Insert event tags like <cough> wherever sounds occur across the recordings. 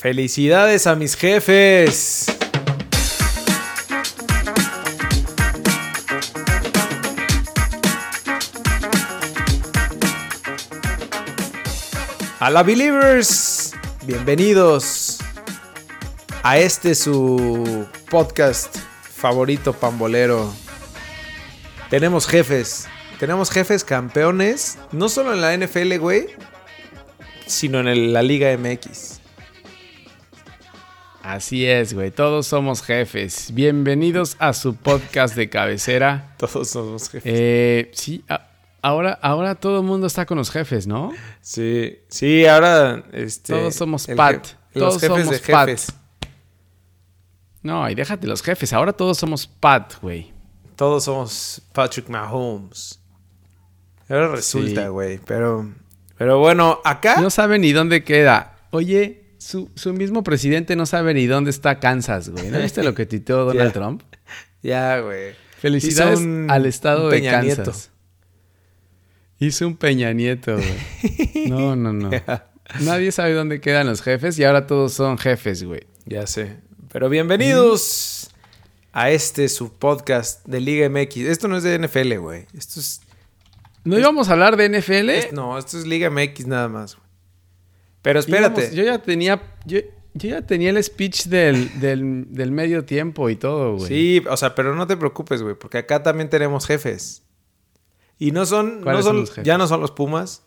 Felicidades a mis jefes. A la Believers, bienvenidos a este su podcast favorito pambolero. Tenemos jefes, tenemos jefes campeones, no solo en la NFL, güey, sino en la Liga MX. Así es, güey. Todos somos jefes. Bienvenidos a su podcast de cabecera. <laughs> Todos somos jefes. Eh, sí, a- ahora, ahora todo el mundo está con los jefes, ¿no? Sí, sí, ahora este, Todos somos Pat. Todos los jefes somos de Pat. jefes. No, y déjate los jefes. Ahora todos somos Pat, güey. Todos somos Patrick Mahomes. Ahora resulta, Sí. güey. Pero, pero bueno, acá. No sabe ni dónde queda. Oye, su, su mismo presidente no sabe ni dónde está Kansas, güey. ¿No viste lo que tuiteó <laughs> Donald. Trump? Ya, güey. Felicidades un- al estado un de Peña Kansas. Nieto. Hizo un Peña Nieto, güey. <laughs> No, no, no. Nadie sabe dónde quedan los jefes y ahora todos son jefes, güey. Ya sé. Pero bienvenidos a este su podcast de Liga MX. Esto no es de NFL, güey. Esto es, ¿No íbamos a hablar de NFL? es- no, esto es Liga MX nada más, güey. Pero espérate. Íbamos- yo ya tenía. Yo, yo ya tenía el speech del, del, del medio tiempo y todo, güey. Sí, o sea, pero no te preocupes, güey, porque acá también tenemos jefes. Y no son, no ¿Cuáles son, son los jefes? ya no son los Pumas,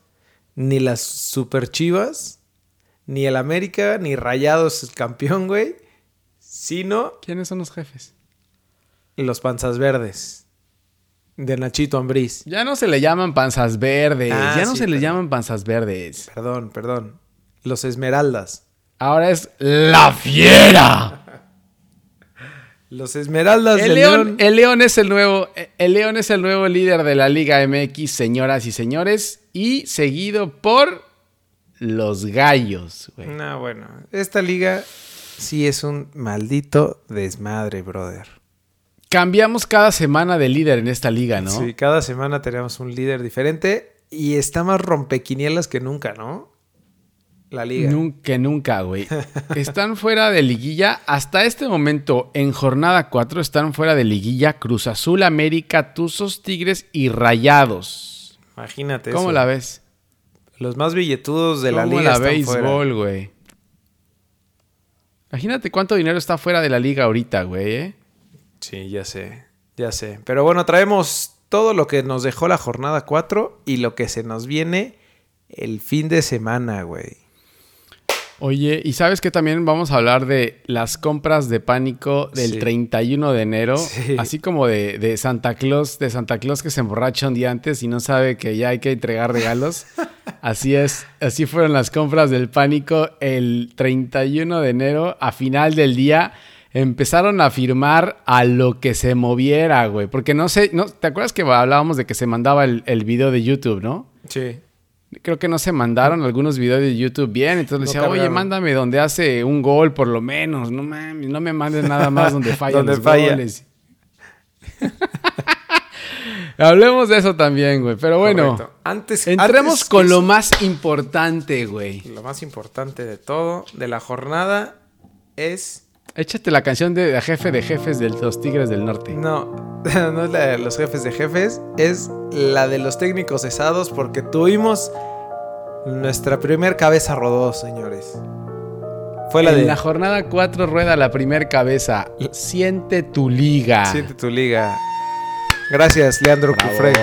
ni las Super Chivas, ni el América, ni Rayados el campeón, güey, sino ¿Quiénes son los jefes? los Panzas Verdes de Nachito Ambriz. Ya no se le llaman panzas verdes. Ah, ya no sí, se le llaman panzas verdes. Perdón, perdón. Los Esmeraldas. Ahora es la fiera. Los Esmeraldas El de león, León. el león es el nuevo. El león es el nuevo líder de la Liga MX, señoras y señores. Y seguido por los gallos, güey. No, bueno, esta liga sí es un maldito desmadre, brother. Cambiamos cada semana de líder en esta liga, ¿no? Sí, cada semana tenemos un líder diferente y está más rompequinielas que nunca, ¿no? La liga. Nunca, nunca, güey. <laughs> Están fuera de liguilla. Hasta este momento, en jornada 4, están fuera de liguilla Cruz Azul, América, Tuzos, Tigres y Rayados. Imagínate ¿Cómo eso. la ves? Los más billetudos de la ¿Cómo liga la están béisbol, güey? Imagínate cuánto dinero está fuera de la liga ahorita, güey, ¿eh? Sí, ya sé, ya sé. Pero bueno, traemos todo lo que nos dejó la jornada 4 y lo que se nos viene el fin de semana, güey. Oye, ¿y sabes que también vamos a hablar de las compras de pánico del Sí. 31 de enero? Sí. Así como de, de Santa Claus, de Santa Claus que se emborracha un día antes y no sabe que ya hay que entregar regalos. <laughs> Así es, así fueron las compras del pánico el 31 de enero. A final del día empezaron a firmar a lo que se moviera, güey. Porque no sé, no, ¿te acuerdas que hablábamos de que se mandaba el, el video de YouTube, no? Sí. Creo que no se mandaron algunos videos de YouTube bien. Entonces No decía, oye, mándame donde hace un gol por lo menos. No mames, no me mandes nada más donde <laughs> fallan Donde los falla. goles. <laughs> Hablemos de eso también, güey. Pero bueno, Correcto. Antes, entremos antes con lo más importante, güey. lo más importante de todo, de la jornada, es... Échate la canción de, de jefe de jefes de los Tigres del Norte. No, <laughs> no es la de los jefes de jefes, es la de los técnicos cesados porque tuvimos nuestra primer cabeza rodó, señores. Fue la en de... la jornada 4 rueda la primer cabeza. Siente tu liga. Siente tu liga. Gracias, Leandro Bravo. Cufré.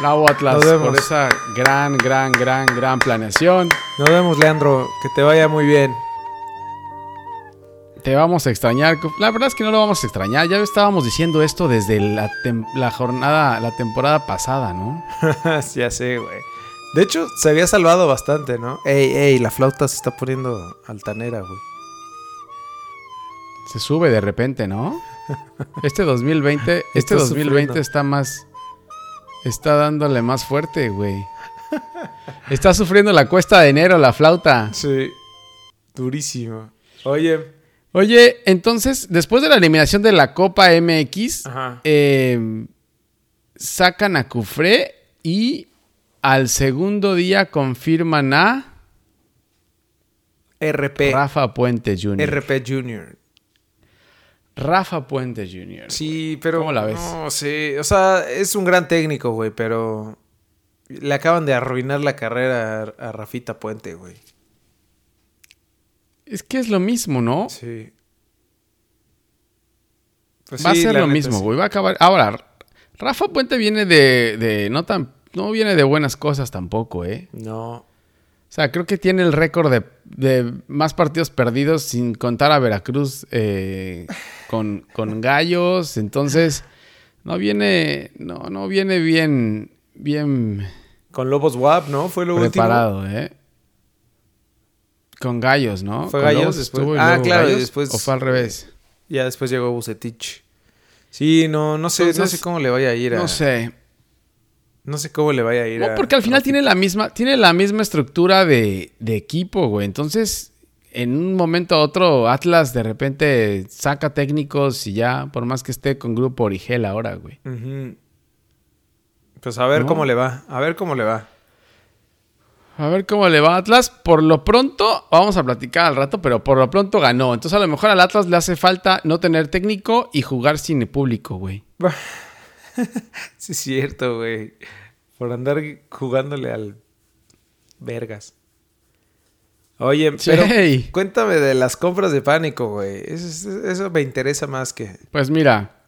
Bravo Atlas Nos vemos. por esa gran, gran, gran, gran planeación. Nos vemos, Leandro. Que te vaya muy bien. Te vamos a extrañar. La verdad es que no lo vamos a extrañar. Ya estábamos diciendo esto desde la, jornada, la temporada pasada, ¿no? <laughs> ya sé, güey. De hecho, se había salvado bastante, ¿no? Ey, ey, la flauta se está poniendo altanera, güey. Se sube de repente, ¿no? <laughs> Este 2020, este Está 2020 sufriendo. está más. Está dándole más fuerte, güey. Está sufriendo la cuesta de enero la flauta. Sí. Durísimo. Oye. Oye, entonces, después de la eliminación de la Copa MX, eh, sacan a Cufré y al segundo día confirman a RP. Rafa Puente Jr. RP Jr. Rafa Puente Jr. Sí, pero. ¿Cómo la ves? No sé. O sea, es un gran técnico, güey, pero. Le acaban de arruinar la carrera a, a Rafita Puente, güey. Es que es lo mismo, ¿no? Sí. Pues va sí, a ser lo mismo, sí. güey. Va a acabar. Ahora, Rafa Puente viene de, de no tan. No viene de buenas cosas tampoco, ¿eh? No. O sea, creo que tiene el récord de, de más partidos perdidos sin contar a Veracruz eh, con, con gallos. Entonces, no viene. No, no viene bien. Bien Con Lobos WAP, ¿no? Fue lo preparado, ¿eh? Con gallos, ¿no? Fue Con Gallos después. estuvo Ah, claro, y después- ¿O fue al revés? Ya después llegó Bucetich. Sí, no, no sé, no sé cómo le vaya a ir a. No sé. No sé cómo le vaya a ir a. No, porque al final tiene la misma, tiene la misma estructura de, de equipo, güey. Entonces, en un momento a otro, Atlas de repente saca técnicos y ya, por más que esté con Grupo Origel ahora, güey. Pues a ver ¿No? cómo le va. A ver cómo le va. A ver cómo le va a Atlas. Por lo pronto, vamos a platicar al rato, pero por lo pronto ganó. Entonces, a lo mejor al Atlas le hace falta no tener técnico y jugar sin público, güey. <laughs> Sí, es cierto, güey. Por andar jugándole al. Vergas. Oye, pero Sí. cuéntame de las compras de pánico, güey. Eso, eso me interesa más que. Pues mira,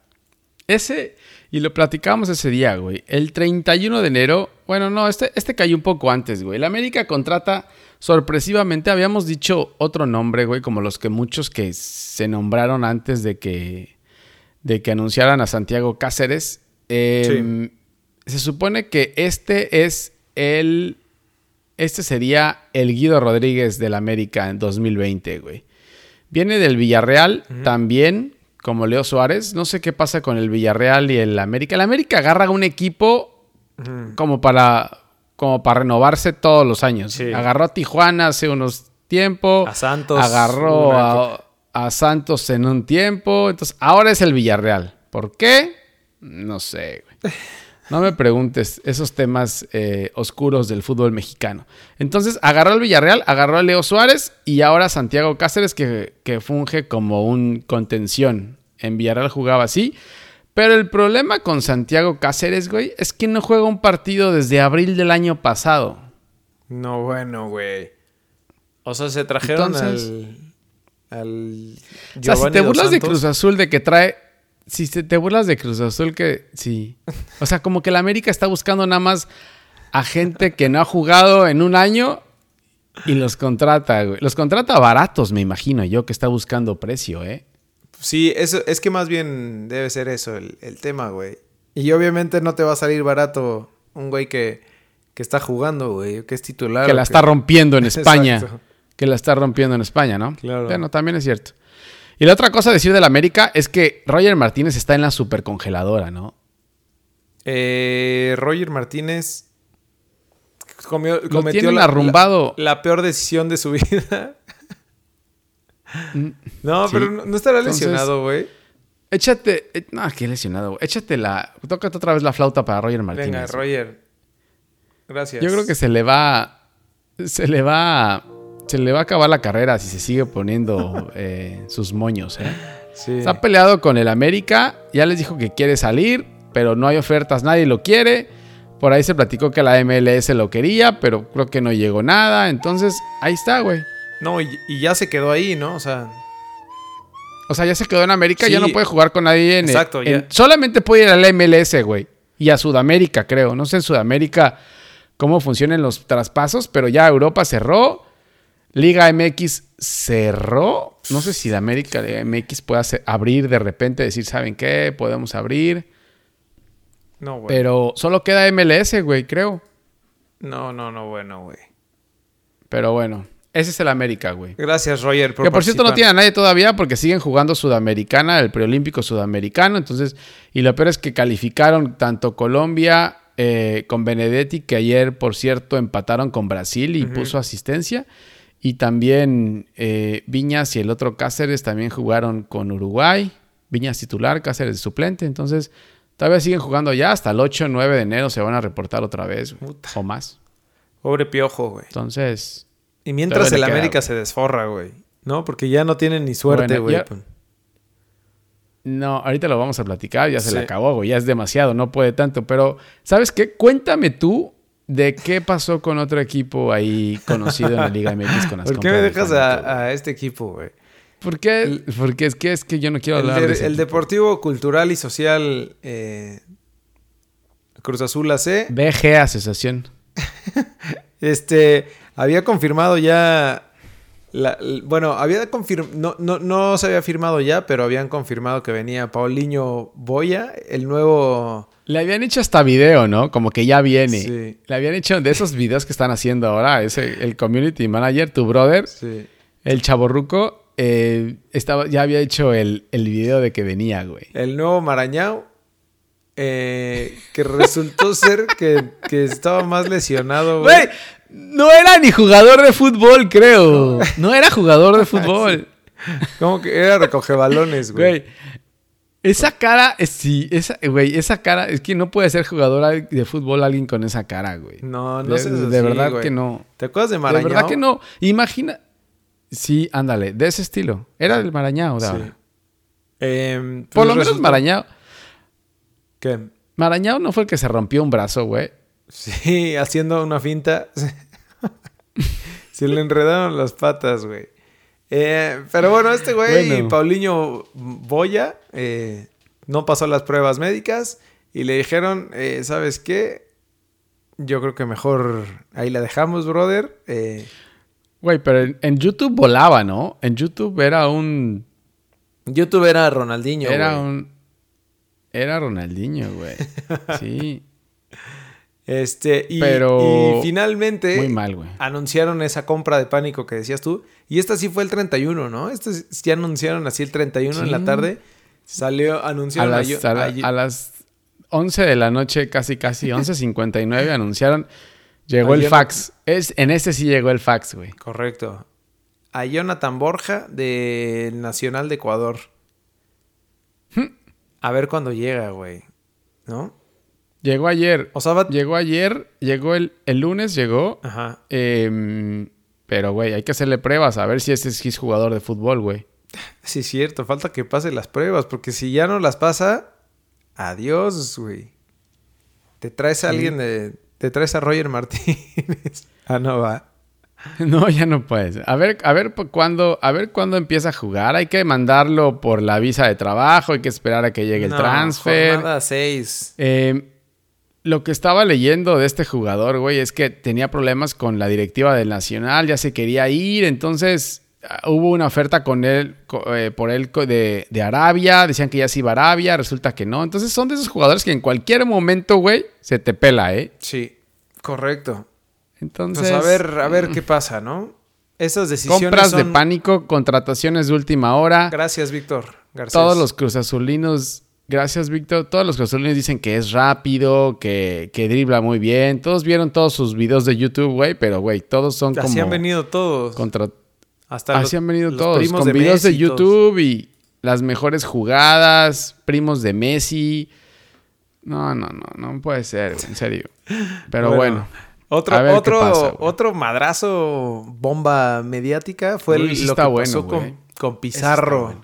ese, y lo platicamos ese día, güey. El 31 de enero, bueno, no, este, este cayó un poco antes, güey. La América contrata sorpresivamente, habíamos dicho otro nombre, güey, como los que muchos que se nombraron antes de que, de que anunciaran a Santiago Cáceres. Eh, Se supone que este es el. Este sería el Guido Rodríguez del América en 2020, güey. Viene del Villarreal también, como Leo Suárez. No sé qué pasa con el Villarreal y el América. El América agarra un equipo Como para, como para renovarse todos los años. Sí. Agarró a Tijuana hace unos tiempos. A Santos, Agarró a, a Santos en un tiempo. Entonces, ahora es el Villarreal. ¿Por qué? No sé, güey. No me preguntes esos temas eh, oscuros del fútbol mexicano. Entonces, agarró al Villarreal, agarró a Leo Suárez y ahora Santiago Cáceres, que, que funge como un contención. En Villarreal jugaba así. Pero el problema con Santiago Cáceres, güey, es que no juega un partido desde abril del año pasado. No, bueno, güey. O sea, se trajeron Entonces- al. Al. O sea, si te burlas de. Cruz Azul de que trae. Si te burlas de Cruz Azul que. Sí. O sea, como que la América está buscando nada más a gente que no ha jugado en un año y los contrata, güey. Los contrata baratos, me imagino yo, que está buscando precio, ¿eh? Sí, eso, es que más bien debe ser eso el, el tema, güey. Y obviamente no te va a salir barato un güey que, que está jugando, güey, que es titular. que la está rompiendo en <laughs> España. Exacto. Que la está rompiendo en España, ¿no? Claro. Bueno, también es cierto. Y la otra cosa a decir del América es que Roger Martínez está en la supercongeladora, ¿no? Eh, Roger Martínez comió- cometió la, arrumbado. la- la peor decisión de su <laughs> vida. <laughs> no, Sí. pero no, no estará Entonces- lesionado, güey. Échate. eh, No, qué lesionado, güey. Échate la. Tócate otra vez la flauta para Roger Martínez. Venga, Roger. Gracias. Yo creo que se le va. Se le va. Se le va a acabar la carrera si se sigue poniendo <laughs> eh, sus moños, ¿eh? Sí. Está peleado con el América. Ya les dijo que quiere salir, pero no hay ofertas, nadie lo quiere. Por ahí se platicó que la MLS lo quería, pero creo que no llegó nada. Entonces, ahí está, güey. No, y, y ya se quedó ahí, ¿no? O sea, O sea, ya se quedó en América, ya Sí. no puede jugar con nadie en, Exacto, en- ya. solamente puede ir a la MLS, güey. Y a Sudamérica, creo. No sé en Sudamérica cómo funcionan los traspasos, pero ya Europa cerró. Liga MX cerró. No sé si la América de MX pueda abrir de repente, decir, ¿saben qué? Podemos abrir. no, güey. Pero solo queda MLS, güey, creo. No, no, no, bueno, güey. Pero bueno, ese es el América, güey. Gracias, Roger, por Que por cierto no tiene a nadie todavía porque siguen jugando Sudamericana, el preolímpico sudamericano. Entonces, y lo peor es que calificaron tanto Colombia eh, con Benedetti, que ayer, por cierto, empataron con Brasil y puso asistencia. Y también eh, Viñas y el otro Cáceres también jugaron con Uruguay. Viñas titular, Cáceres suplente. Entonces, todavía siguen jugando ya. Hasta el 8 o 9 de enero se van a reportar otra vez Puta. o más. Pobre piojo, güey. Entonces, Y mientras el le queda, América güey. se desforra, güey. ¿No? Porque ya no tienen ni suerte, Bueno, güey. ya- No, ahorita lo vamos a platicar, ya se le Sí. acabó, güey, ya es demasiado, no puede tanto. Pero, ¿sabes qué? Cuéntame tú de qué pasó con otro equipo ahí conocido en la Liga MX con las ¿Por qué me dejas a, a este equipo, güey? ¿Por qué? Porque es que es que yo no quiero El, hablar de- de ese el equipo. Deportivo Cultural y Social eh, Cruz Azul AC, BG Asociación. <laughs> este, había confirmado ya... la- bueno, había confirmado... No, no, no se había firmado ya, pero habían confirmado que venía Paulinho Boya, el nuevo... Le habían hecho hasta video, ¿no? Como que ya viene. Sí. Le habían hecho de esos videos que están haciendo ahora, ese, el community manager, tu brother, Sí. el chaborruco, eh, estaba, ya había hecho el, el video de que venía, güey. El nuevo Marañao, eh, que resultó ser que, que estaba más lesionado, güey. No era ni jugador de fútbol, creo. No era jugador de <laughs> fútbol. Como que era recoge balones, güey. Esa cara, es- sí, esa, güey, esa cara, es que no puede ser jugador de fútbol alguien con esa cara, güey. No, no de, sé. de verdad que no. ¿Te acuerdas de De Marañao? verdad que no. Imagina. Sí, ándale, de ese estilo. Era del Marañao, de Sí. ahora. Em, Por pues lo menos Marañao. Que- Marañao no fue el que se rompió un brazo, güey. Sí, haciendo una finta. Se le enredaron las patas, güey. Eh, pero bueno, este güey, Bueno. Paulinho Boya, eh, no pasó las pruebas médicas y le dijeron, eh, ¿sabes qué? Yo creo que mejor ahí la dejamos, brother. Eh, Güey, pero en, en YouTube volaba, ¿no? En YouTube era un. YouTube era Ronaldinho. era güey. un. Era Ronaldinho, güey. <laughs> Sí. Este, y, Pero- y finalmente Muy mal, güey. anunciaron esa compra de pánico que decías tú. Y esta sí fue el 31, ¿no? Esta sí- anunciaron así el 31 en la tarde. Salió, A anunciaron las, a, la- ayer- a las 11 de la noche, casi, casi 11.59, <laughs> anunciaron. Llegó el fax. Es, en este sí llegó el fax, güey. Correcto. A Jonathan Borja del Nacional de Ecuador. A ver cuándo llega, güey. ¿No? Llegó ayer. O sea, va... Llegó ayer, llegó el, el lunes, llegó. Ajá. Em, pero, güey, hay que hacerle pruebas a ver si este es jugador de fútbol, güey. Sí, es cierto. Falta que pase las pruebas. Porque si ya no las pasa, adiós, güey. Te traes a alguien de... Te traes a Roger Martínez. <laughs> ah, no va. <laughs> No, ya no puedes. A ver, a ver pu- cuándo, a ver cuándo empieza a jugar. Hay que mandarlo por la visa de trabajo, hay que esperar a que llegue el transfer. Jornada 6. Eh, lo que estaba leyendo de este jugador, güey, es que tenía problemas con la directiva del Nacional, ya se quería ir, entonces ah, hubo una oferta con él, eh, por él de, de Arabia, decían que ya se iba a Arabia, resulta que no. Entonces son de esos jugadores que en cualquier momento, güey, se te pela, ¿eh? Sí, correcto. Entonces, Pues a ver, a ver qué pasa, ¿no? Esas decisiones compras de pánico, contrataciones de última hora. Gracias, Víctor Garcés. Todos los cruzazulinos, gracias Víctor, todos los cruzazulinos dicen que es rápido, que, que dribla muy bien. Todos vieron todos sus videos de YouTube, güey, pero güey, todos son como... Así han venido todos. contra... Hasta Así los- han venido los todos, primos con videos de todos. YouTube y las mejores jugadas, primos de Messi. No, no, no, no puede ser, en serio. Pero bueno. Otro, otro, pasa, otro madrazo bomba mediática fue Uy, el- lo que bueno, pasó con, con Pizarro.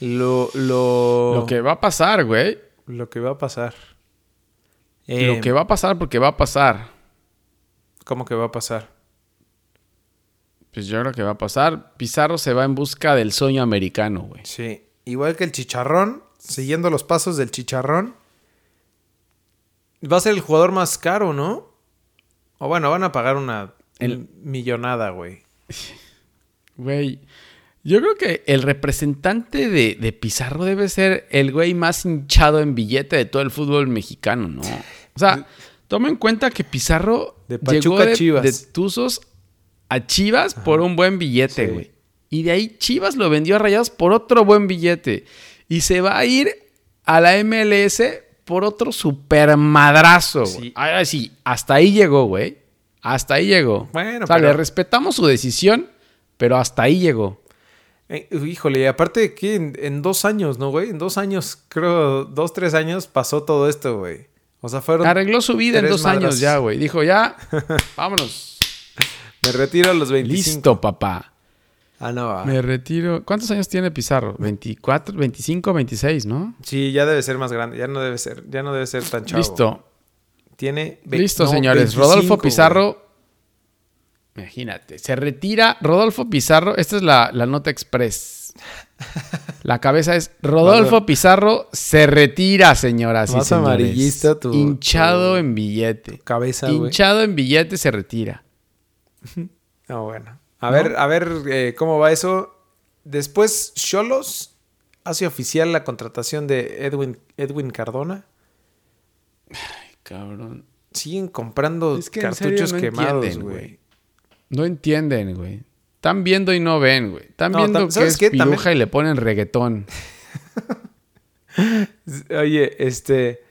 Lo, lo, Lo que va a pasar, güey. lo que va a pasar. Lo Eh, que va a pasar porque va a pasar. ¿Cómo que va a pasar? Pues yo creo que va a pasar. Pizarro se va en busca del sueño americano, güey. Sí. Igual que el chicharrón, siguiendo los pasos del chicharrón. Va a ser el jugador más caro, ¿no? O bueno, van a pagar una El- millonada, güey. <laughs> Güey, yo creo que el representante de, de Pizarro debe ser el güey más hinchado en billete de todo el fútbol mexicano, ¿no? O sea, toma en cuenta que Pizarro De llegó Pachuca a de, Chivas. de Tuzos a Chivas por un buen billete, Sí. güey. Y de ahí Chivas lo vendió a Rayados por otro buen billete. Y se va a ir a la MLS por otro super madrazo. Sí. Ahora sí, hasta ahí llegó, güey. Hasta ahí llegó. Bueno, o sea, pero- le respetamos su decisión, pero hasta ahí llegó. Eh, híjole, y aparte que en, en dos años, ¿no, güey? En dos años, creo, dos, tres años pasó todo esto, güey. O sea, fueron... Arregló su vida en dos años ya, güey. Dijo, ya, <laughs> vámonos. Me retiro a los 25. Listo, papá. Ah, no. Me retiro. ¿Cuántos años tiene Pizarro? 24, 25, 26, ¿no? Sí, ya debe ser más grande. Ya no debe ser, ya no debe ser tan chavo. Listo. Tiene Listo, no, señores. 25, Rodolfo güey. Pizarro. Imagínate. Se retira Rodolfo Pizarro. Esta es la, la nota express. La cabeza es Rodolfo Pizarro se retira, señoras y Más señores. amarillista tu- Hinchado tu en billete. Cabeza, güey. Hinchado en billete se retira. <laughs> No, bueno. A ver, a ver eh, cómo va eso. Después, Cholos hace oficial la contratación de Edwin, Edwin Cardona. Cabrón. Siguen comprando Es que cartuchos no quemados, entienden, güey. güey. No entienden, güey. Están viendo y no ven, güey. Están No, viendo tam- que ¿sabes es qué? piruja También- y le ponen reggaetón. <laughs> Oye, este.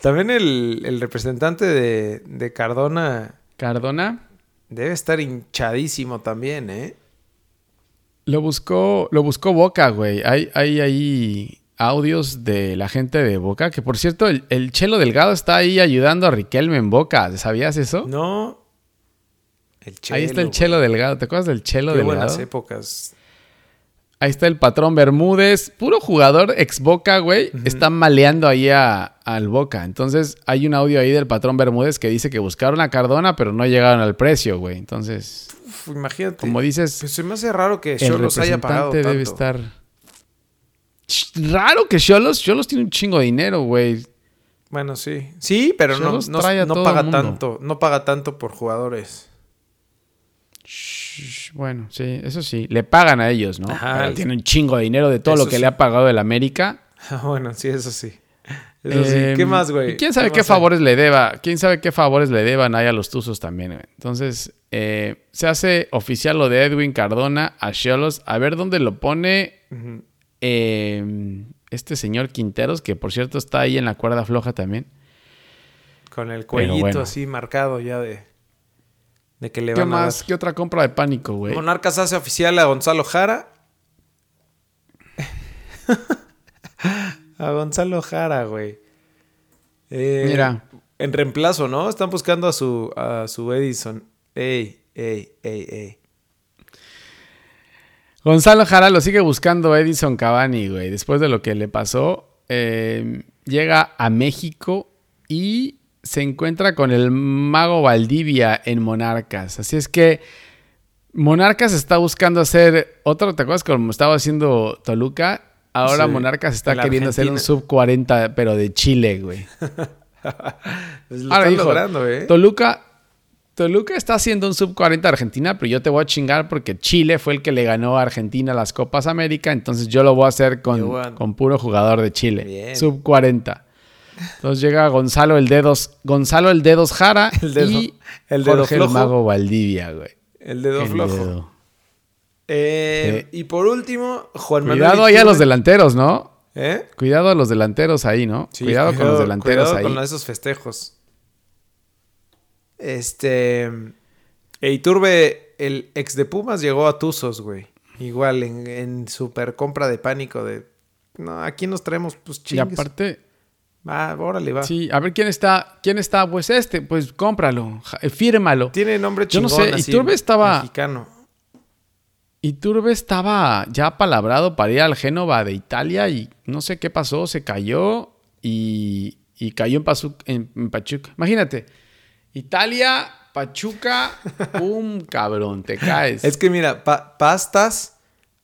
También el, el representante de, de Cardona Cardona debe estar hinchadísimo también, ¿eh? lo buscó, lo buscó Boca, güey. Hay, hay ahí audios de la gente de Boca, que por cierto, el, el Chelo Delgado está ahí ayudando a Riquelme en Boca. ¿Sabías eso? No. El Chelo, ahí está el güey. Chelo Delgado. ¿Te acuerdas del Chelo Qué Delgado? buenas épocas. Ahí está el patrón Bermúdez, puro jugador ex Boca, güey. Está maleando ahí a- al Boca. Entonces, hay un audio ahí del patrón Bermúdez que dice que buscaron a Cardona, pero no llegaron al precio, güey. Entonces, Uf, imagínate. como dices, Pues se me hace raro que Cholos haya pagado tanto. debe estar. Raro que Cholos, Cholos tiene un chingo de dinero, güey. Bueno, sí. Sí, pero no, Cholos no, paga tanto. No paga tanto por jugadores. Sh- Bueno, sí, eso sí. Le pagan a ellos, ¿no? Ajá. Pero tiene un chingo de dinero de todo lo que sí. le ha pagado el América. <laughs> Bueno, sí, eso sí. Eso sí. Em, ¿Qué más, güey? ¿Quién sabe qué hay? favores le deba? ¿Quién sabe qué favores le deban ahí a los Tuzos también? güey? Entonces, eh, se hace oficial lo de Edwin Cardona a Cholos. A ver dónde lo pone eh, este señor Quinteros, que por cierto está ahí en la cuerda floja también. Con el cuellito bueno. así marcado ya de, de que le ¿Qué van a más? dar. ¿Qué otra compra de pánico, güey? Monarcas hace oficial a Gonzalo Jara. <laughs> a Gonzalo Jara, güey. Eh, Mira. En reemplazo, ¿no? Están buscando a su, a su Edison. Ey, ey, ey, ey. Gonzalo Jara lo sigue buscando Edison Cavani, güey. Después de lo que le pasó, eh, llega a México y se encuentra con el mago Valdivia en Monarcas. Así es que Monarcas está buscando hacer otro, ¿te acuerdas como estaba haciendo Toluca? Ahora Sí, Monarcas está queriendo hacer un sub 40, pero de Chile, güey. <laughs> Pues lo Ahora están logrando, ¿eh? Toluca, Toluca está haciendo un sub 40 a Argentina, pero yo te voy a chingar porque Chile fue el que le ganó a Argentina las Copas América, entonces yo lo voy a hacer con, con puro jugador de Chile. Bien. Sub 40. Entonces llega Gonzalo el Dedos, Gonzalo el Dedos Jara <laughs> El dedo- y el dedo Jorge flojo. el Mago Valdivia, güey. El dedo El flojo. dedo. Eh, Y por último, Juan Manuel. Cuidado ahí a los delanteros, ¿no? ¿Eh? Cuidado a los delanteros ahí, ¿no? Sí, cuidado, con los delanteros cuidado ahí. con esos festejos. Este. E Iturbe, el ex de Pumas, llegó a Tuzos, güey. Igual en, en super compra de pánico de. No, aquí nos traemos, pues y chingues. aparte, Va, órale, va. sí, a ver quién está, quién está, pues este, pues cómpralo, eh, fírmalo. Tiene nombre Yo no chingón. sé, así, Iturbe estaba- Mexicano. Iturbe estaba ya palabrado para ir al Génova de Italia y no sé qué pasó, se cayó y, y cayó en, Pazu- en- en Pachuca. Imagínate, Italia, Pachuca, <laughs> ¡pum! cabrón, te caes. Es que mira, pa- pastas,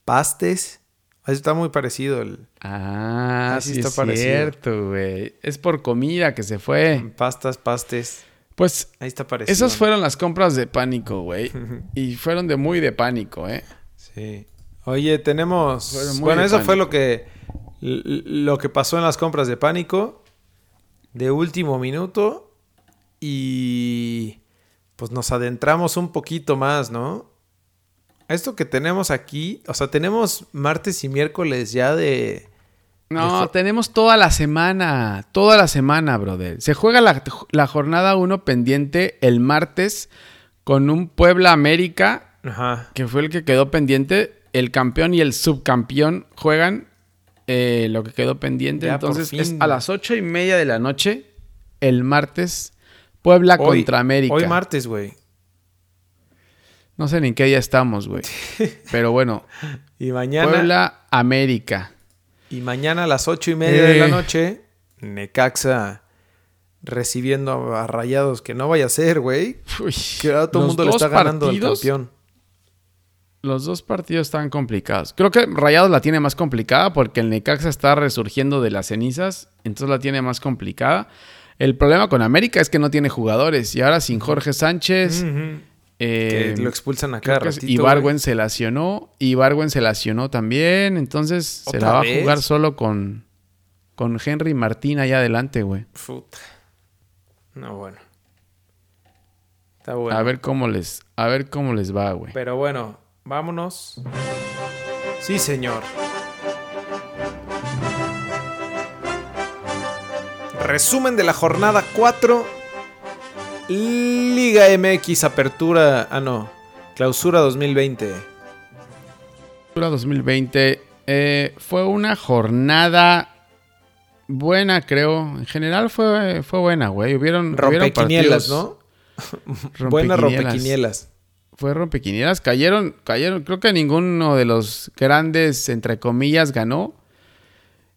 pastes. Ahí está muy parecido el. ah, sí está es parecido. cierto, güey. Es por comida que se fue. Pastas, pastes. Pues Ahí está parecido. esas fueron las compras de pánico, güey. <laughs> Y fueron de muy de pánico, ¿eh? Sí. Oye, tenemos. Bueno, eso fue lo que. Lo que pasó en las compras de pánico. De último minuto. Y. Pues nos adentramos un poquito más, ¿no? Esto que tenemos aquí. O sea, tenemos martes y miércoles ya de. No, tenemos toda la semana, toda la semana, brother. Se juega la, la jornada 1 pendiente el martes con un Puebla América, Ajá. que fue el que quedó pendiente. El campeón y el subcampeón juegan eh, lo que quedó pendiente. Ya, Entonces es a las ocho y media de la noche, el martes, Puebla Hoy- contra América. Hoy martes, güey. No sé ni en qué día estamos, güey. <laughs> Pero bueno. y mañana. Puebla, América. Y mañana a las ocho y media de la eh. noche, Necaxa recibiendo a rayados que no vaya a ser, güey. Que todo el mundo le está ganando al campeón. Los dos partidos están complicados. Creo que Rayados la tiene más complicada porque el Necaxa está resurgiendo de las cenizas, entonces la tiene más complicada. El problema con América es que no tiene jugadores y ahora sin Jorge Sánchez. Eh, lo expulsan a cada Y Ibargüen se lesionó. Ibargüen se lesionó también. Entonces se la va a jugar solo con, con Henry Martín allá adelante, güey. No, bueno. Está bueno. A ver cómo les, a ver cómo les va, güey. Pero bueno, Vámonos. Sí, señor. Resumen de la jornada 4. Liga MX Apertura. Ah, no. Clausura 2020. Clausura 2020. Eh, fue una jornada buena, creo. En general fue, fue buena, güey. Hubieron, rompequinielas, ¿no? <laughs> Buenas rompequinielas fue rompequinielas. Cayeron, cayeron. Creo que ninguno de los grandes, entre comillas, ganó.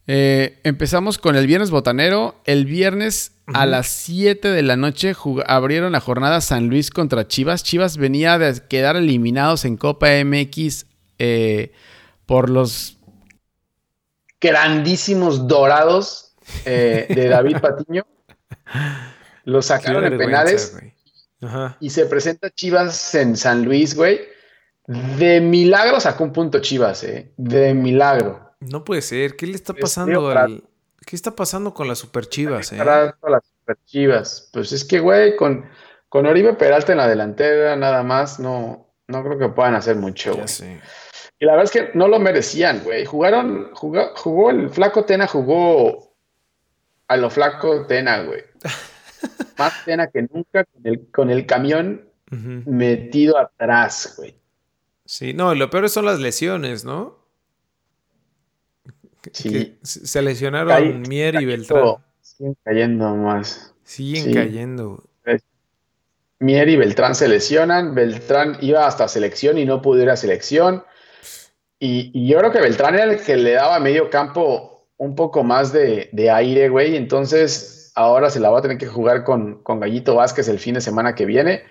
Eh, empezamos con el viernes botanero. El viernes a las 7 de la noche abrieron la jornada San Luis contra Chivas. Chivas venía de quedar eliminados en Copa MX eh, por los grandísimos dorados eh, de David <laughs> Patiño. Los sacaron en penales. Y se presenta Chivas en San Luis, güey. De milagro sacó un punto Chivas, eh. De milagro. No puede ser. ¿Qué le está pasando al... ¿Qué está pasando con las super chivas, eh? las super chivas. Pues es que, güey, con, con Oribe Peralta en la delantera, nada más, no, no creo que puedan hacer mucho, güey. Y la verdad es que no lo merecían, güey. Jugaron, jugó, jugó el flaco Tena, jugó a lo flaco Tena, güey. <laughs> más pena que nunca con el, camión metido atrás, güey. Sí, no, lo peor son las lesiones, ¿no? Sí. se lesionaron Mier y Beltrán. Siguen cayendo más. Siguen cayendo. Mier y Beltrán se lesionan. Beltrán iba hasta selección y no pudo ir a selección. Y, y, yo creo que Beltrán era el que le daba a medio campo un poco más de, de aire, güey. Entonces, ahora se la va a tener que jugar con, con Gallito Vázquez el fin de semana que viene.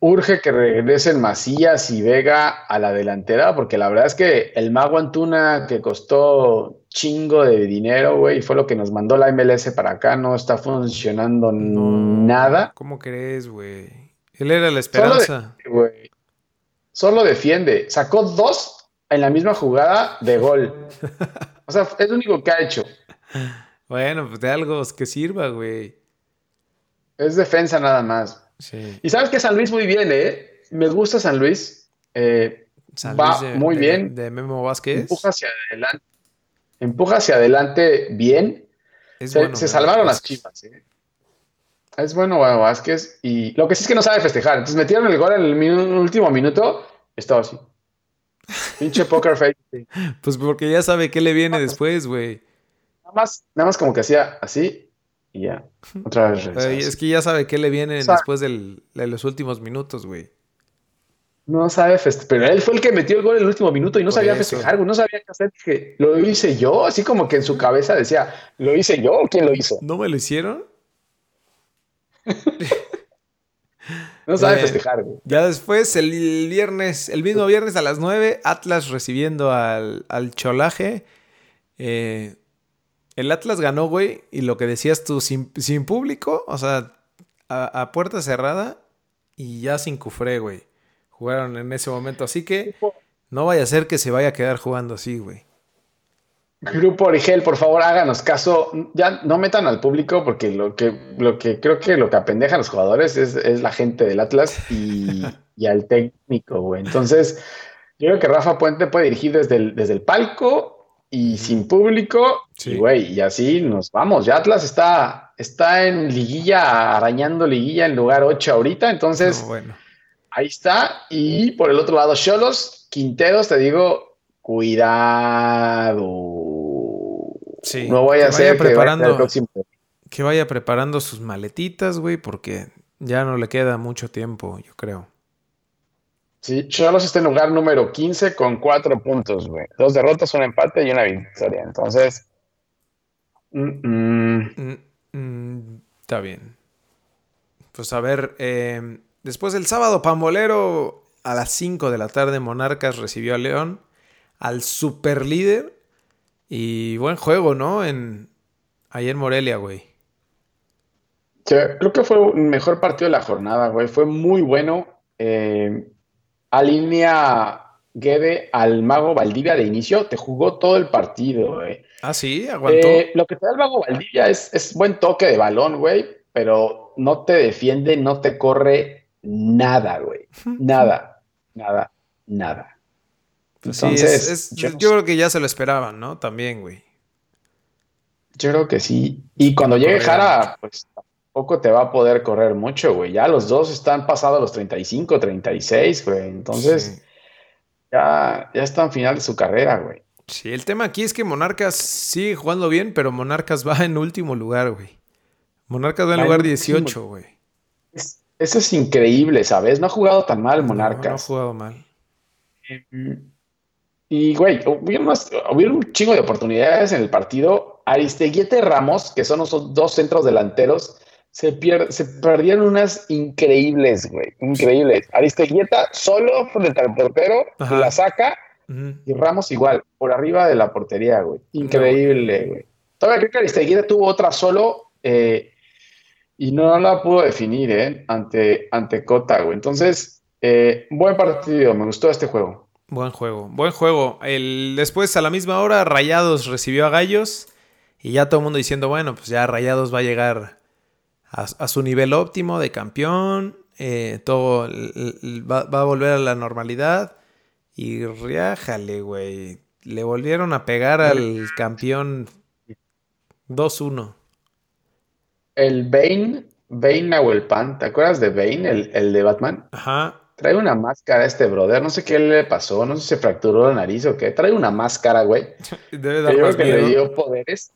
Urge que regresen Macías y Vega a la delantera, porque la verdad es que el Mago Antuna, que costó chingo de dinero, güey, fue lo que nos mandó la MLS para acá, no está funcionando nada. ¿Cómo crees, güey? Él era la esperanza. Solo, Solo defiende. Sacó dos en la misma jugada de gol. <laughs> O sea, es lo único que ha hecho. Bueno, pues de algo que sirva, güey. Es defensa nada más. Sí. Y sabes que San Luis muy bien, ¿eh? Me gusta San Luis. Eh, va muy bien. De Memo Vázquez. Empuja hacia adelante. Empuja hacia adelante bien. se, salvaron las chivas, ¿eh? Es bueno bueno, Vázquez. Y lo que sí es que no sabe festejar. Entonces metieron el gol en el último minuto. Estaba así. <laughs> Pinche poker face. Pues porque ya sabe qué le viene después, güey más, nada más como que hacía así y ya. Otra vez. es que ya sabe qué le viene después de los últimos minutos, güey. No sabe festejar. Pero él fue el que metió el gol en el último minuto y no sabía festejar, güey. No sabía qué hacer. Que lo hice yo. Así como que en su cabeza decía, ¿lo hice yo o quién lo hizo? ¿No me lo hicieron? <laughs> no sabe festejar, güey. Ya después, el viernes, el mismo viernes a las 9, Atlas recibiendo al, al Cholaje. Eh, el Atlas ganó, güey, y lo que decías tú, sin, público, o sea, a, puerta cerrada y ya sin cufré, güey. Jugaron en ese momento, así que no vaya a ser que se vaya a quedar jugando así, güey. Grupo Origel, por favor, háganos caso. Ya no metan al público porque lo que, lo que creo que lo que apendeja a los jugadores es, la gente del Atlas <laughs> y, al técnico, güey. Entonces, yo creo que Rafa Puente puede dirigir desde el, desde el palco y sin público, y güey, y así nos vamos. Ya Atlas está, está en liguilla, arañando liguilla en lugar 8 ahorita, entonces bueno. Ahí está. Y por el otro lado, Cholos, Quinteros, te digo, cuidado. Sí, no voy a hacer preparando, que vaya preparando sus maletitas, güey, porque ya no le queda mucho tiempo, yo creo. Sí, Cholos está en lugar número 15 con cuatro puntos, güey. Dos derrotas, un empate y una victoria. Entonces. mm, mm, Mm, mm, está bien. Pues a ver, eh, después del sábado, Pambolero, a las 5 de la tarde, Monarcas recibió a León, al super líder. Y buen juego, ¿no? En, ahí en Morelia, güey. sí, creo que fue el mejor partido de la jornada, güey. Fue muy bueno. Eh, alinea Guede al Mago Valdivia de inicio. Te jugó todo el partido, güey. Ah, sí, aguantó. Eh, lo que te da el Mago Valdivia es, es buen toque de balón, güey, pero no te defiende, no te corre nada, güey. Nada, nada, nada. Sí, Entonces, es- es- yo creo que ya se lo esperaban, ¿no? También, güey. Yo creo que sí. Y cuando llegue correr Jara, pues tampoco te va a poder correr mucho, güey. Ya los dos están pasados los 35, 36, güey. Entonces, Sí. ya, ya está en final de su carrera, güey. Sí, el tema aquí es que Monarcas sigue jugando bien, pero Monarcas va en último lugar, güey. Monarcas va en Va en lugar último. 18, güey. Es- eso es increíble, ¿sabes? No ha jugado tan mal No, no ha Monarcas. jugado mal. Y, güey, hubieron, unas- hubieron un chingo de oportunidades en el partido. Aristeguieta y Ramos, que son los dos centros delanteros, se, pier- se perdieron unas increíbles, güey. Increíbles. Aristeguieta solo frente al portero, Ajá. la saca, y Ramos igual, por arriba de la portería, güey. Increíble, güey. Todavía creo que Aristeguieta tuvo otra solo eh, y no la pudo definir, ¿eh? Ante, ante Cota, güey. Entonces, eh, buen partido, me gustó este juego. Buen juego, buen juego. El, después, a la misma hora, Rayados recibió a Gallos. Y ya todo el mundo diciendo, bueno, pues ya Rayados va a llegar a, a su nivel óptimo de campeón. eh, todo l- l- va, va a volver a la normalidad. Y riájale, güey. Le volvieron a pegar al campeón 2-1. El Bane, Bane Nahuelpan, ¿te acuerdas de Bane, el, el de Batman? Ajá. Trae una máscara a este brother, no sé qué le pasó, no sé si se fracturó la nariz o qué. Trae una máscara, güey. <laughs> Debe dar Yo más creo que le dio poderes,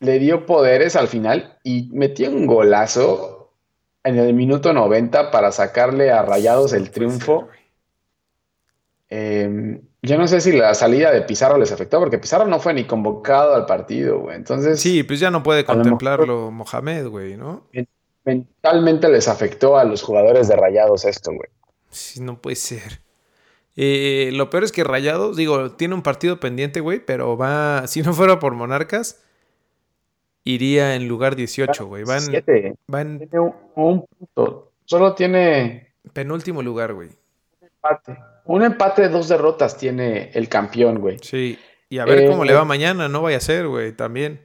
le dio poderes al final y metió un golazo en el minuto 90 para sacarle a Rayados el triunfo. Eh, yo no sé si la salida de Pizarro les afectó, porque Pizarro no fue ni convocado al partido, güey. Entonces, Sí, pues ya no puede mejor- contemplarlo Mohamed, güey, ¿no? mentalmente les afectó a los jugadores de Rayados esto, güey. Sí, no puede ser. Eh, lo peor es que Rayados, digo, tiene un partido pendiente, güey, pero va, <laughs> si no fuera por Monarcas, iría en lugar 18, güey. Va en, Siete. va en Tiene un, un punto. Solo tiene penúltimo lugar, güey. empate. Un empate, dos derrotas tiene el campeón, güey. Sí. Y a ver Eh, cómo le va mañana, no vaya a ser, güey, también.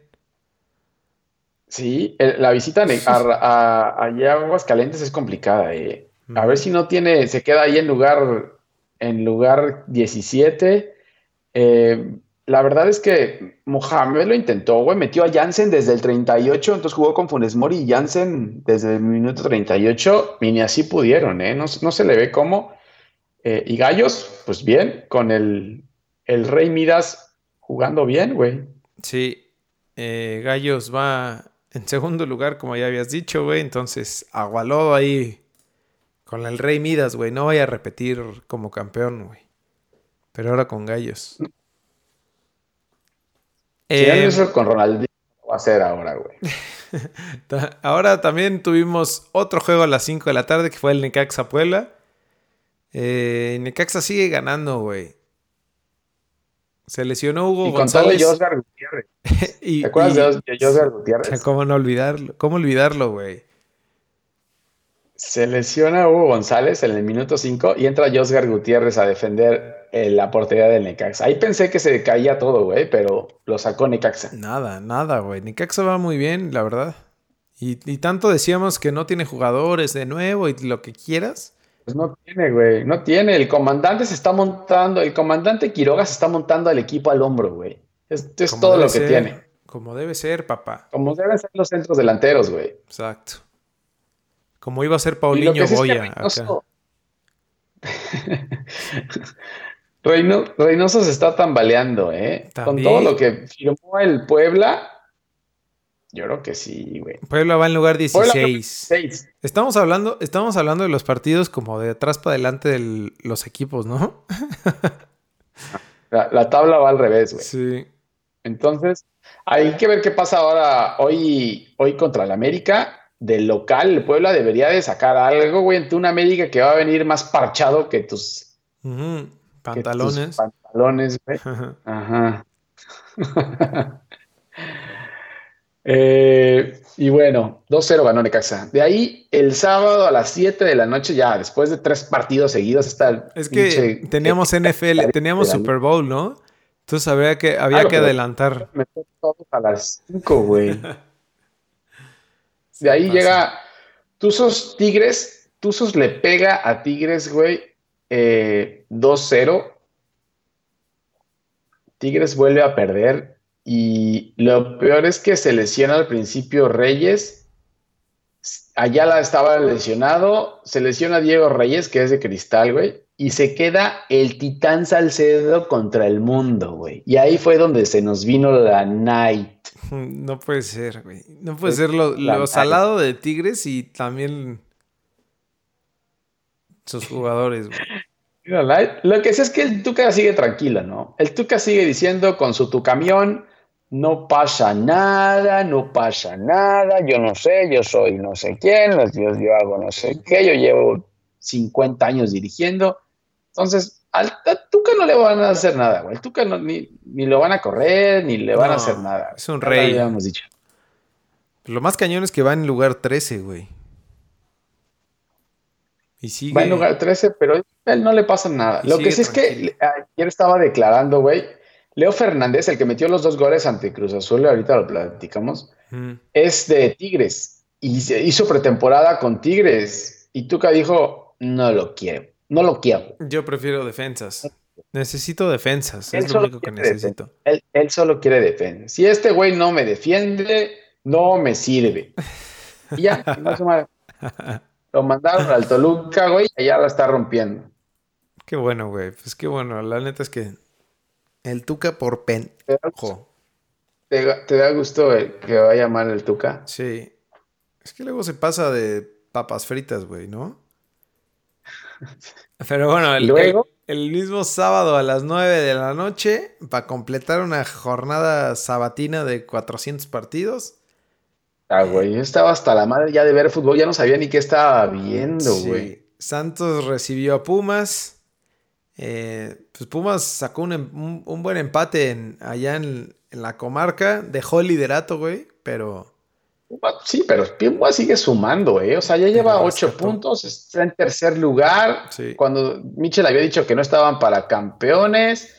Sí, el- la visita a, a Aguascalientes es complicada. eh. A ver si no tiene, se queda ahí en lugar, en lugar 17. Eh, la verdad es que Mohamed lo intentó, güey. Metió a Jansen desde el 38, entonces jugó con Funes Mori y Jansen desde el minuto 38. Y ni así pudieron, ¿eh? No, no se le ve cómo. Eh, y Gallos, pues bien, con el, el Rey Midas jugando bien, güey. Sí. Eh, Gallos va en segundo lugar, como ya habías dicho, güey. Entonces, agualó ahí con el Rey Midas, güey. No vaya a repetir como campeón, güey. Pero ahora con Gallos. Si ya Eh, con Ronaldinho, va a hacer ahora, güey. <laughs> Ahora también tuvimos otro juego a las 5 de la tarde que fue el Necaxa Puebla. Eh, Necaxa sigue ganando, güey. Se lesionó Hugo Y con todo González. y Oscar Gutiérrez. y- ¿Te acuerdas y- de Os- de Oscar Gutiérrez? <laughs> ¿Cómo no olvidarlo? ¿Cómo olvidarlo, güey? Se lesiona Hugo González en el minuto 5 y entra Oscar Gutiérrez a defender eh, la portería del Necaxa. Ahí pensé que se caía todo, güey, pero lo sacó Necaxa. Nada, nada, güey. Necaxa va muy bien, la verdad. Y, y tanto decíamos que no tiene jugadores de nuevo y lo que quieras. Pues no tiene, güey, no tiene. El comandante se está montando, el comandante Quiroga se está montando al equipo al hombro, güey. Es, es como todo lo que tiene. Como debe ser, papá. Como deben ser los centros delanteros, güey. Exacto. Como iba a ser Paulinho Boya. Reynoso- <laughs> Reino- Reynoso se está tambaleando, ¿eh? Con todo lo que firmó el Puebla, Yo creo que sí, güey. Puebla va en lugar Puebla 16. Seis. Estamos hablando, estamos hablando de los partidos como de atrás para adelante de los equipos, ¿no? La, la tabla va al revés, güey. Sí. Entonces, hay que ver qué pasa ahora, hoy, hoy contra el América. Del local, el Puebla debería de sacar algo, güey, ante un América que va a venir más parchado que tus, Ujú. que tus Pantalones. pantalones, güey. Ajá. Ajá. <laughs> Eh, y bueno, 2-0 ganó Necaxa. De ahí, el sábado a las 7 de la noche, ya después de tres partidos seguidos, está el Es que pinche- teníamos NFL, teníamos Super Bowl, ¿no? Entonces habría que, había Claro, que adelantar. meter todos a las 5, güey. <laughs> De ahí pasa. llega Tuzos Tigres. Tuzos le pega a Tigres, güey, eh, 2-0. Tigres vuelve a perder. Y lo peor es que se lesiona al principio Reyes. Ayala estaba lesionado. Se lesiona Diego Reyes, que es de cristal, güey. Y se queda el Titán Salcedo contra el mundo, güey. Y ahí fue donde se nos vino la night. <laughs> No puede ser, güey. No puede Es ser lo, salado de Tigres y también sus jugadores, güey. Lo que sé es que el Tuca sigue tranquilo, ¿no? El Tuca sigue diciendo con su tu camión, no pasa nada, no pasa nada, yo no sé, yo soy no sé quién, yo, yo hago no sé qué, yo llevo 50 años dirigiendo. Entonces, al, Tuca no le van a hacer nada, güey. El Tuca no- ni, ni lo van a correr, ni le van a hacer nada. es un rey. lo habíamos dicho. Lo más cañón es que va en lugar 13, güey. Y sigue. Va en lugar 13, pero a él no le pasa nada. Y Lo que sí es que ayer estaba declarando, güey, Leo Fernández, el que metió los dos goles ante Cruz Azul, ahorita lo platicamos, Mm. es de Tigres y se hizo pretemporada con Tigres. Y Tuca dijo, no lo quiero, no lo quiero. Yo prefiero defensas. Necesito defensas. Él Es lo único que necesito. Él, él solo quiere defender. Si este güey no me defiende, no me sirve. Y ya, <laughs> madre. lo mandaron al Toluca, güey, y ya la está rompiendo. Qué bueno, güey. Pues qué bueno. La neta es que el Tuca por ¿Te da, pendejo. te- te da gusto el que vaya mal el Tuca? Sí. Es que luego se pasa de papas fritas, güey, ¿no? <laughs> Pero bueno, el, Luego. el- el mismo sábado a las 9 de la noche, para completar una jornada sabatina de 400 partidos. Ah, güey, yo estaba hasta la madre ya de ver fútbol, ya no sabía ni qué estaba viendo, Sí. güey. Santos recibió a Pumas. Eh, pues Pumas sacó un, em- un- un buen empate en- allá en, en la comarca. Dejó el liderato, güey, pero... Sí, pero Pumas sigue sumando, ¿eh? O sea, ya lleva ocho puntos, está en tercer lugar. Sí. Cuando Michel había dicho que no estaban para campeones,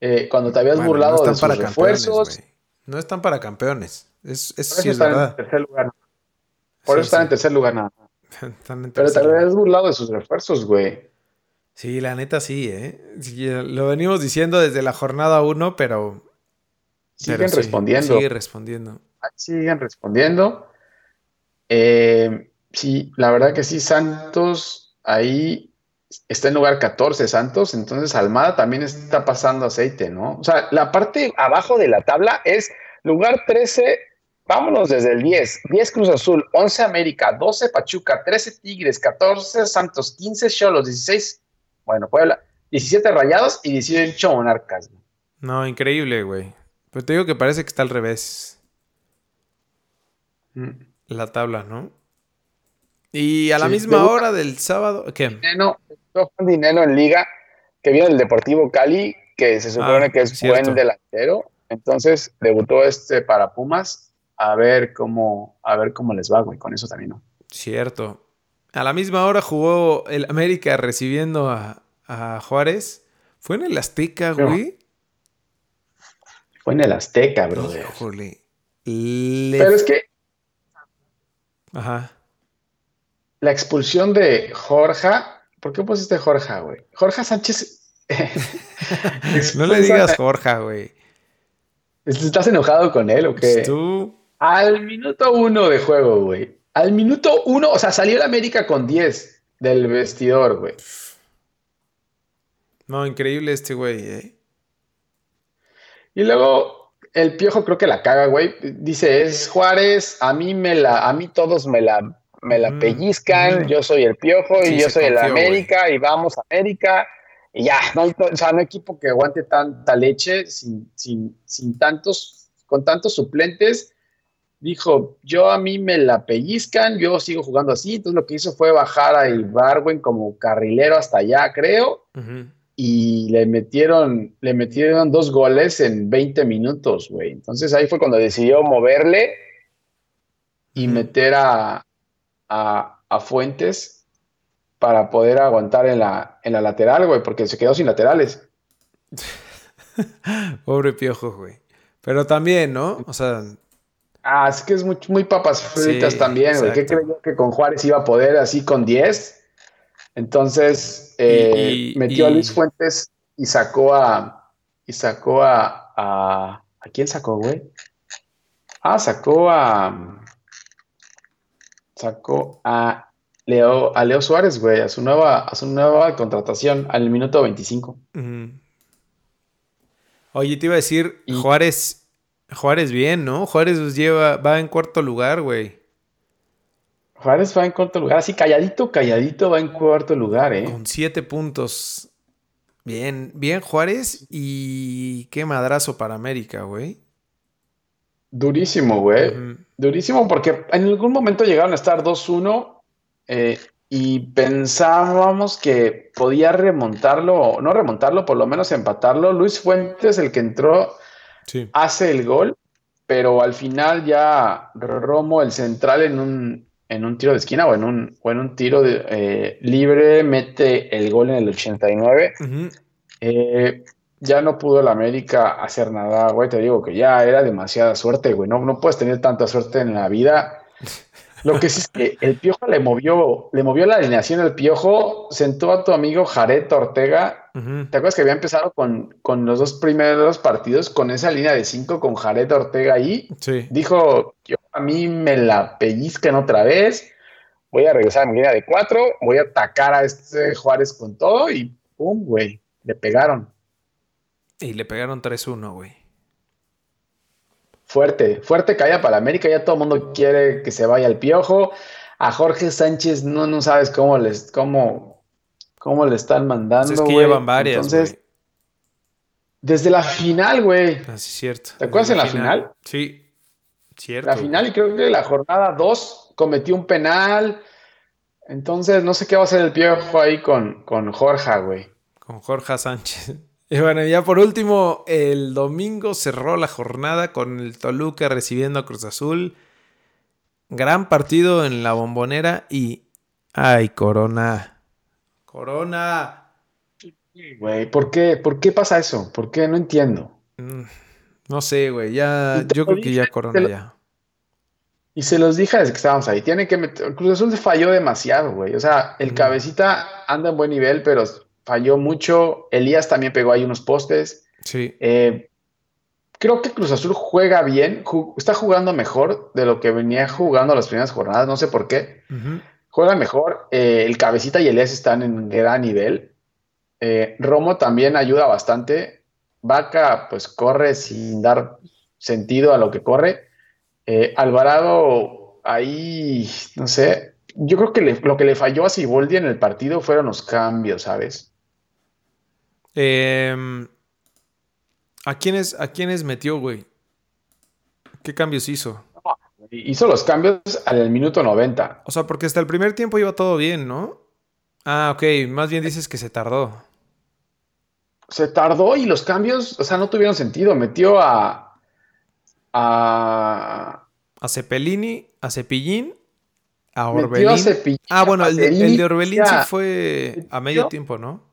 eh, cuando te habías Bueno, burlado no de sus refuerzos. No están para campeones. Es, es, por sí eso es están en tercer lugar. Por Sí, eso están en tercer lugar nada <laughs> Pero te habías burlado de sus refuerzos, güey. Sí, la neta sí, ¿eh? Sí, lo venimos diciendo desde la jornada 1, pero... Siguen pero sí, respondiendo. Sigue respondiendo. Siguen respondiendo. Eh, sí, la verdad que sí, Santos ahí está en lugar 14, Santos, entonces Almada también está pasando aceite, ¿no? O sea, la parte abajo de la tabla es lugar 13, vámonos desde el 10, 10 Cruz Azul, 11 América, 12 Pachuca, 13 Tigres, 14 Santos, 15 Cholos, 16, bueno, Puebla, 17 Rayados y 18 Monarcas. ¿no? No, increíble, güey. Pero te digo que parece que está al revés la tabla, ¿no? Y a la Sí, misma hora del sábado... ¿Qué? Dinero, Dinero en liga que viene del Deportivo Cali, que se supone Ah, que es cierto. buen delantero. Entonces debutó este para Pumas. A ver cómo, a ver cómo les va, güey, con eso también, ¿no? Cierto. A la misma hora jugó el América recibiendo a, a Juárez. ¿Fue en el Azteca, No. güey? Fue en el Azteca, brother. Híjole. Le- Pero es que Ajá. la expulsión de Jorja, ¿por qué pusiste Jorja, güey? Jorja Sánchez. <laughs> No le digas Jorge, güey. ¿Estás enojado con él o qué? Tú... Al minuto uno de juego, güey. Al minuto uno, o sea, salió el América con 10 del vestidor, güey. No, increíble este güey, ¿eh? Y luego el piojo creo que la caga, güey. Dice, es Juárez, a mí me la, a mí todos me la, me la pellizcan, yo soy el piojo y yo soy el América y vamos a América. Y ya, no hay, o sea, no hay equipo que aguante tanta leche sin, sin, sin tantos, con tantos suplentes. Dijo, yo a mí me la pellizcan, yo sigo jugando así. Entonces lo que hizo fue bajar a Ibarwen como carrilero hasta allá, creo y le metieron, le metieron dos goles en 20 minutos, güey. Entonces ahí fue cuando decidió moverle y meter a, a, Fuentes para poder aguantar en la, en la lateral, güey, porque se quedó sin laterales. <laughs> Pobre piojo, güey. Pero también, ¿no? O sea. Ah, es que es muy, muy papas fritas también, güey. ¿Qué creyó que con Juárez iba a poder así con 10? Entonces eh, metió a Luis Fuentes y sacó a. Y sacó a. ¿A, quién sacó, güey? Ah, sacó a. Sacó a Leo, a Leo Suárez, güey, a su nueva, a su nueva contratación al minuto 25. Oye, te iba a decir, Juárez, Juárez bien, ¿no? Juárez lleva, va en cuarto lugar, güey. Juárez va en cuarto lugar, así calladito, calladito va en cuarto lugar, ¿eh? Con siete puntos. Bien, bien Juárez y qué madrazo para América, güey. Durísimo, güey. Durísimo porque en algún momento llegaron a estar 2-1 eh, y pensábamos que podía remontarlo, no remontarlo, por lo menos empatarlo. Luis Fuentes, el que entró, hace el gol, pero al final ya Romo, el central, en un, en un tiro de esquina o en un, o en un tiro de, eh, libre, mete el gol en el 89. Eh, ya no pudo el América hacer nada, güey. Te digo que ya era demasiada suerte, güey. No, no puedes tener tanta suerte en la vida. Lo que sí es que el Piojo le movió, le movió la alineación el Piojo, sentó a tu amigo Jared Ortega. ¿Te acuerdas que había empezado con, con, los dos primeros partidos con esa línea de cinco con Jared Ortega ahí? Sí. Dijo, yo a mí me la pellizcan otra vez, voy a regresar a mi línea de cuatro, voy a atacar a este Juárez con todo y ¡pum, güey! Le pegaron. Y le pegaron 3-1, güey. Fuerte, fuerte caída para América. Ya todo el mundo quiere que se vaya al piojo. A Jorge Sánchez no, no sabes cómo les, cómo, cómo le están mandando. Pues es que llevan varias. Entonces, desde la final, güey. Así ah, es cierto. ¿Te acuerdas en la final? Sí, cierto. La final, y creo que la jornada 2 cometió un penal. Entonces, no sé qué va a hacer el piojo ahí con, con Jorge, güey. Con Jorge Sánchez. Y bueno, ya por último, el domingo cerró la jornada con el Toluca recibiendo a Cruz Azul. Gran partido en la bombonera y... ¡Ay, Corona! ¡Corona! Güey, ¿por qué? ¿Por qué pasa eso? ¿Por qué? No entiendo. Mm, no sé, güey. Ya, yo creo que ya Corona ya. Y se los dije desde que estábamos ahí. Tiene que meter. Cruz Azul se falló demasiado, güey. O sea, el cabecita anda en buen nivel, pero falló mucho. Elías también pegó ahí unos postes. Sí. Eh, creo que Cruz Azul juega bien, está jugando mejor de lo que venía jugando las primeras jornadas, no sé por qué. Juega mejor. Eh, el Cabecita y Elías están en gran nivel. Eh, Romo también ayuda bastante. Vaca, pues corre sin dar sentido a lo que corre. Alvarado, ahí, no sé. Yo creo que lo que le falló a Siboldi en el partido fueron los cambios, ¿sabes? Em, ¿a, quiénes, ¿A quiénes metió, güey? ¿Qué cambios hizo? Hizo los cambios al minuto 90. O sea, porque hasta el primer tiempo iba todo bien, ¿no? Ah, ok. Más bien dices que se tardó. Se tardó y los cambios, o sea, no tuvieron sentido. Metió a. A. A Cepelini, a Cepillín, a Orbelín. ah, bueno, el de, Orbelín sí fue a medio tiempo, ¿no?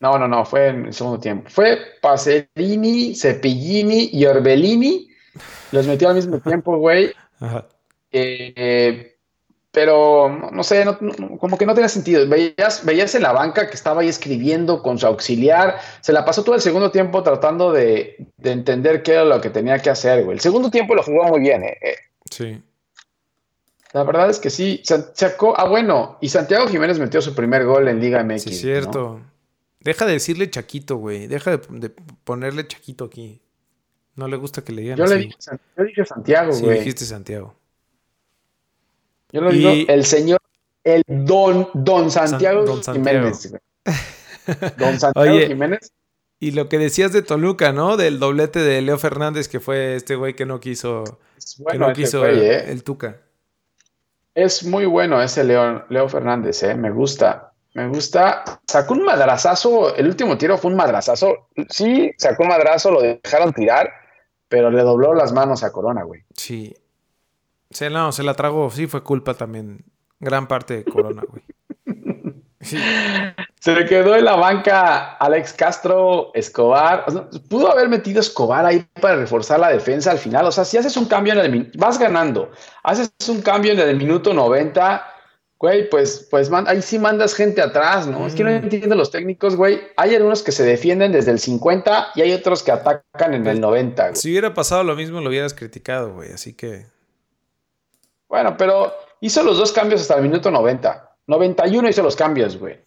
No, no, no, fue en el segundo tiempo. Fue Pacerini, Cepillini y Orbelini. Los metió al mismo tiempo, güey. <laughs> Eh, pero no sé, como que no tenía sentido. Veías, veías en la banca que estaba ahí escribiendo con su auxiliar. Se la pasó todo el segundo tiempo tratando de, entender qué era lo que tenía que hacer, güey. El segundo tiempo lo jugó muy bien, eh. eh. Sí. La verdad es que sí. Sacó, ah, bueno, y Santiago Jiménez metió su primer gol en Liga MX. Sí, cierto. Deja de decirle Chaquito, güey. Deja de, ponerle Chaquito aquí. No le gusta que le digan Yo le dije, yo dije Santiago, Sí, güey. dijiste Santiago. Yo lo Y- digo el señor, el don, don Santiago don Santiago. Jiménez. güey. Don <laughs> Santiago Oye. Jiménez. Y lo que decías de Toluca, ¿no? Del doblete de Leo Fernández, que fue este güey que no quiso, es que bueno no quiso güey, el, ¿eh? el Tuca. Es muy bueno ese Leo, Leo Fernández, ¿eh? Me gusta. Me gusta. Sacó un madrazazo. El último tiro fue un madrazazo. Sí, sacó un madrazo, lo dejaron tirar, pero le dobló las manos a Corona, güey. Sí. Se, no, se la tragó. Sí, fue culpa también. Gran parte de Corona, güey. <laughs> Sí. Se le quedó en la banca Alex Castro, Escobar. O sea, pudo haber metido Escobar ahí para reforzar la defensa al final. O sea, si haces un cambio en el vas ganando, haces un cambio en el minuto 90, güey, pues, pues man- ahí sí mandas gente atrás, ¿no? Es que no Mm. entiendo los técnicos, güey. Hay algunos que se defienden desde el 50 y hay otros que atacan en el 90, güey. Si hubiera pasado lo mismo, lo hubieras criticado, güey. Así que. Bueno, pero hizo los dos cambios hasta el minuto 90. 91 hizo los cambios, güey.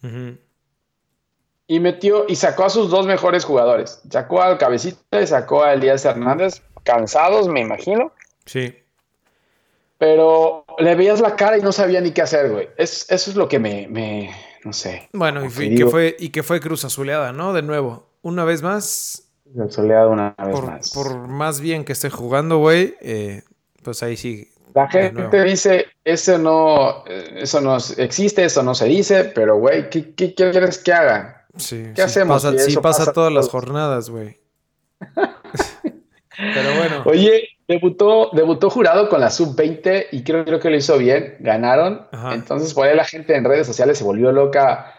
Y metió y sacó a sus dos mejores jugadores. Sacó al Cabecita y sacó a Elías Hernández, cansados, me imagino. Sí. Pero le veías la cara y no sabía ni qué hacer, güey. Es, eso es lo que me, me no sé. Bueno, y, que digo- fue, y que fue Cruz Azuleada, ¿no? De nuevo. Una vez más, me soleado una vez por, más. por más bien que esté jugando, güey, eh, pues ahí sí. La gente dice, eso no, eh, eso no existe, eso no se dice, pero güey, ¿qué, qué quieres que haga? Sí, ¿Qué sí hacemos Pasa, si sí pasa pasa todas las jornadas, güey. <laughs> Pero bueno. Oye, debutó, debutó jurado con la sub-20 y creo, creo que lo hizo bien, ganaron. Ajá. Entonces por ahí la gente en redes sociales se volvió loca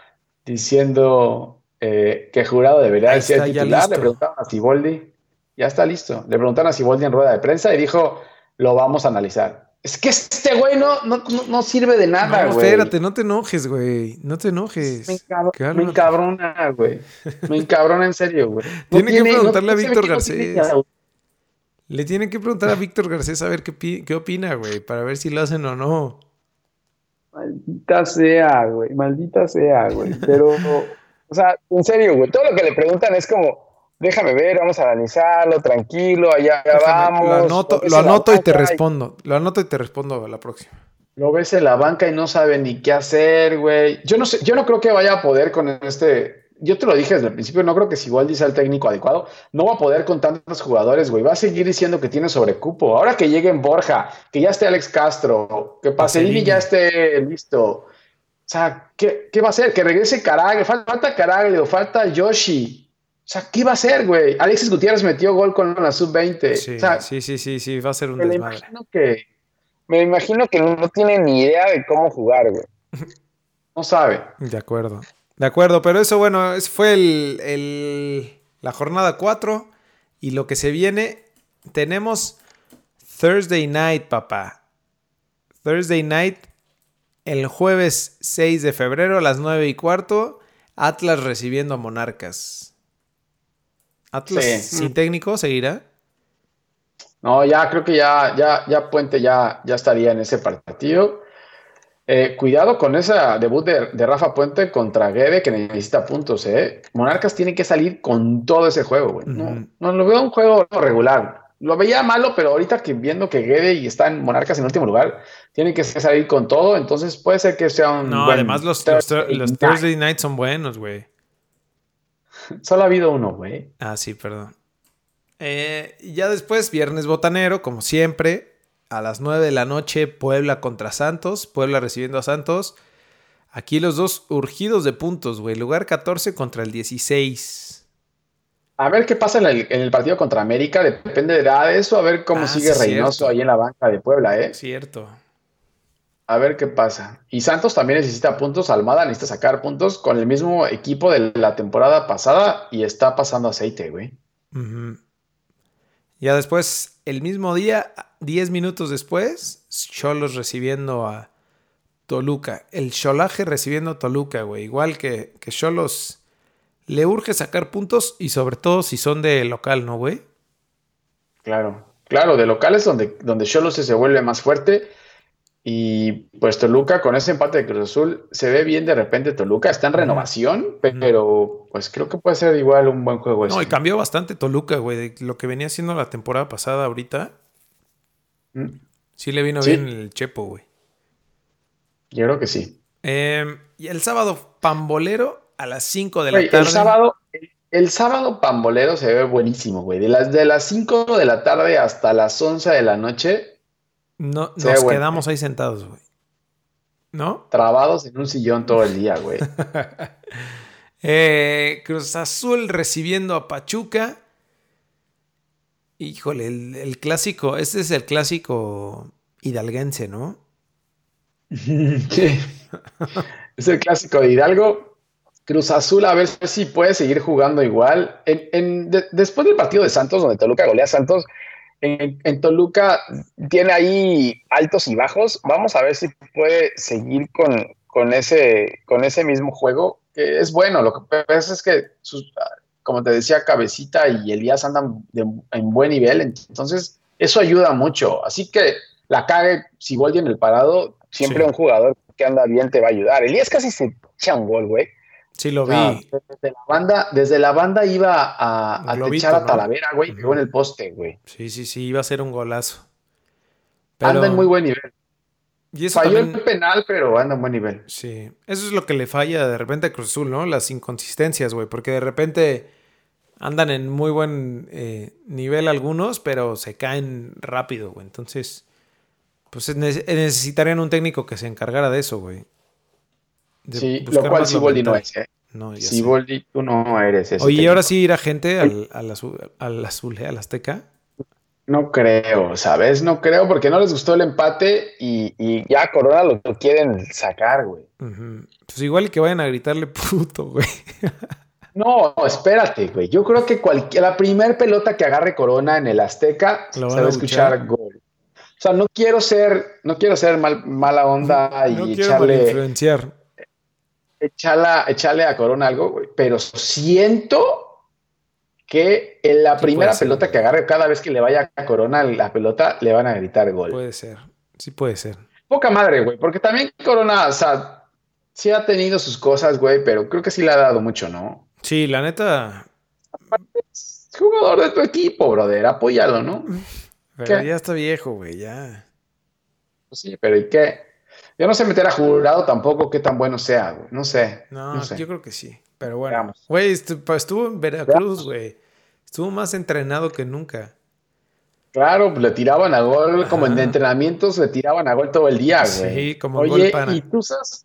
diciendo eh, que jurado debería Ahí ser titular. Le preguntaron a Siboldi, ya está listo. Le preguntaron a Siboldi en rueda de prensa y dijo, lo vamos a analizar. Es que este güey no, no, no- no sirve de nada, no, güey. espérate, no te enojes, güey. No te enojes. Me, encab- me encabrona, güey. Me encabrona en serio, güey. <laughs> Tiene que preguntarle a Víctor no Garcés. Le tienen que preguntar a Víctor Garcés a ver qué, qué opina, güey, para ver si lo hacen o no. Maldita sea, güey, maldita sea, güey. <laughs> Pero, o sea, en serio, güey, todo lo que le preguntan es como, déjame ver, vamos a analizarlo, tranquilo, allá Déjame, vamos. lo anoto, lo anoto y te respondo. Lo anoto y te respondo a la próxima. Lo ves en la banca y no sabe ni qué hacer, güey. Yo no sé, yo no creo que vaya a poder con este. Yo te lo dije desde el principio, no creo que si igual sea el técnico adecuado, no va a poder con tantos jugadores, güey. Va a seguir diciendo que tiene sobrecupo. Ahora que llegue en Borja, que ya esté Alex Castro, que Pacerini ya esté listo. O sea, ¿qué, qué va a hacer? Que regrese Caraglio, falta, falta Caraglio, falta Yoshi. O sea, ¿qué va a hacer, güey? Alexis Gutiérrez metió gol con la sub-20. Sí, o sea, sí, sí, sí, sí, va a ser un me desmadre. imagino que me imagino que no tiene ni idea de cómo jugar, güey. <laughs> No sabe. De acuerdo. De acuerdo, pero eso, bueno, ese fue el, el- la jornada 4 y lo que se viene, tenemos Thursday Night, papá. Thursday Night, el jueves 6 de febrero a las 9 y cuarto, Atlas recibiendo a Monarcas. Atlas Sí. sin técnico seguirá. No, ya creo que ya, ya, ya Puente ya, ya estaría en ese partido. Eh, cuidado con ese debut de, de Rafa Puente contra Guede que necesita puntos, ¿eh? Monarcas tiene que salir con todo ese juego, güey. No, no lo veo un juego regular. Lo veía malo, pero ahorita que viendo que Guede y está en Monarcas en último lugar, tiene que salir con todo, entonces puede ser que sea un No, buen además los, los, Thursday los. Thursday Night son buenos, güey. <laughs> Solo ha habido uno, güey. Ah, sí, perdón. Eh, ya después, viernes botanero, como siempre, a las 9 de la noche, Puebla contra Santos. Puebla recibiendo a Santos. Aquí los dos urgidos de puntos, güey. Lugar 14 contra el 16. A ver qué pasa en el, en el partido contra América, depende de eso, a ver cómo Ah, sigue sí, Reynoso cierto. ahí en la banca de Puebla, ¿eh? Cierto. A ver qué pasa. Y Santos también necesita puntos, Almada necesita sacar puntos con el mismo equipo de la temporada pasada y está pasando aceite, güey. Ya después, el mismo día, 10 minutos después, Cholos recibiendo a Toluca. El Cholaje recibiendo a Toluca, güey. Igual que que Cholos le urge sacar puntos y sobre todo si son de local, ¿no, güey? Claro, claro, de locales donde, donde Cholos se vuelve más fuerte. Y pues Toluca con ese empate de Cruz Azul se ve bien de repente Toluca, está en renovación, pero pues creo que puede ser igual un buen juego. No, y cambió bastante Toluca, güey, de lo que venía haciendo la temporada pasada ahorita. Sí le vino bien el Chepo, güey. Yo creo que sí. Em, y el sábado, Pambolero a las 5 de la tarde. El sábado, el sábado Pambolero se ve buenísimo, güey. De las, de las 5 de la tarde hasta las 11 de la noche no, nos quedamos ahí sentados, güey. ¿No? Trabados en un sillón todo el día, güey. <laughs> Eh, Cruz Azul recibiendo a Pachuca. Híjole, el, clásico, este es el clásico hidalguense, ¿no? <laughs> sí. es el clásico de Hidalgo. Cruz Azul a ver si puede seguir jugando igual. después del partido de Santos, donde Toluca golea Santos, en, Toluca tiene ahí altos y bajos. Vamos a ver si puede seguir con, con, ese, con ese mismo juego, que es bueno. Lo que pasa es que, como te decía, Cabecita y Elías andan en buen nivel, entonces eso ayuda mucho. Así que la cague, si vuelve en el parado, siempre un jugador que anda bien te va a ayudar. Elías casi se echa un gol, güey. Sí, lo vi. desde, la banda, desde la banda iba a, a echar a Talavera, güey, uh en el poste, güey. Sí, sí, sí, iba a ser un golazo. Anda en muy buen nivel. Y Falló el penal, pero anda en buen nivel. Sí, eso es lo que le falla de repente a Cruz Azul, ¿no? Las inconsistencias, güey, porque de repente andan en muy buen eh, nivel algunos, pero se caen rápido, güey. Entonces, pues necesitarían un técnico que se encargara de eso, güey sí, lo cual Siboldi no es, ¿eh? No, Siboldi, tú no eres ese. Oye, ¿y ahora sí irá gente al, al, azul, al azul, al azteca? No creo, ¿sabes? No creo porque no les gustó el empate y, y ya Corona lo quieren sacar, güey. Pues igual que vayan a gritarle puto, güey. <laughs> No, espérate, güey. Yo creo que cualquier, la primer pelota que agarre Corona en el Azteca se va a escuchar gol. O sea, no quiero ser, no quiero ser mal, mala onda y no echarle. influenciar echarle a Corona algo, güey, pero siento que en la primera pelota que agarre, cada vez que le vaya a Corona la pelota, le van a gritar gol. Puede ser, sí puede ser. Poca madre, güey, porque también Corona, o sea, sí ha tenido sus cosas, güey, pero creo que sí le ha dado mucho, ¿no? Sí, la neta. Es jugador de tu equipo, brother, apóyalo, ¿no? <laughs> Pero ya está viejo, güey, ya. Pues sí, pero ¿y qué? Yo no sé meter a jurado tampoco qué tan bueno sea, güey. No sé. No, yo creo que sí. Pero bueno. Güey, estuvo en Veracruz, güey. Estuvo más entrenado que nunca. Claro, le tiraban a gol, como en entrenamientos le tiraban a gol todo el día, güey. Sí, como Oye, gol ¿y Tuzos?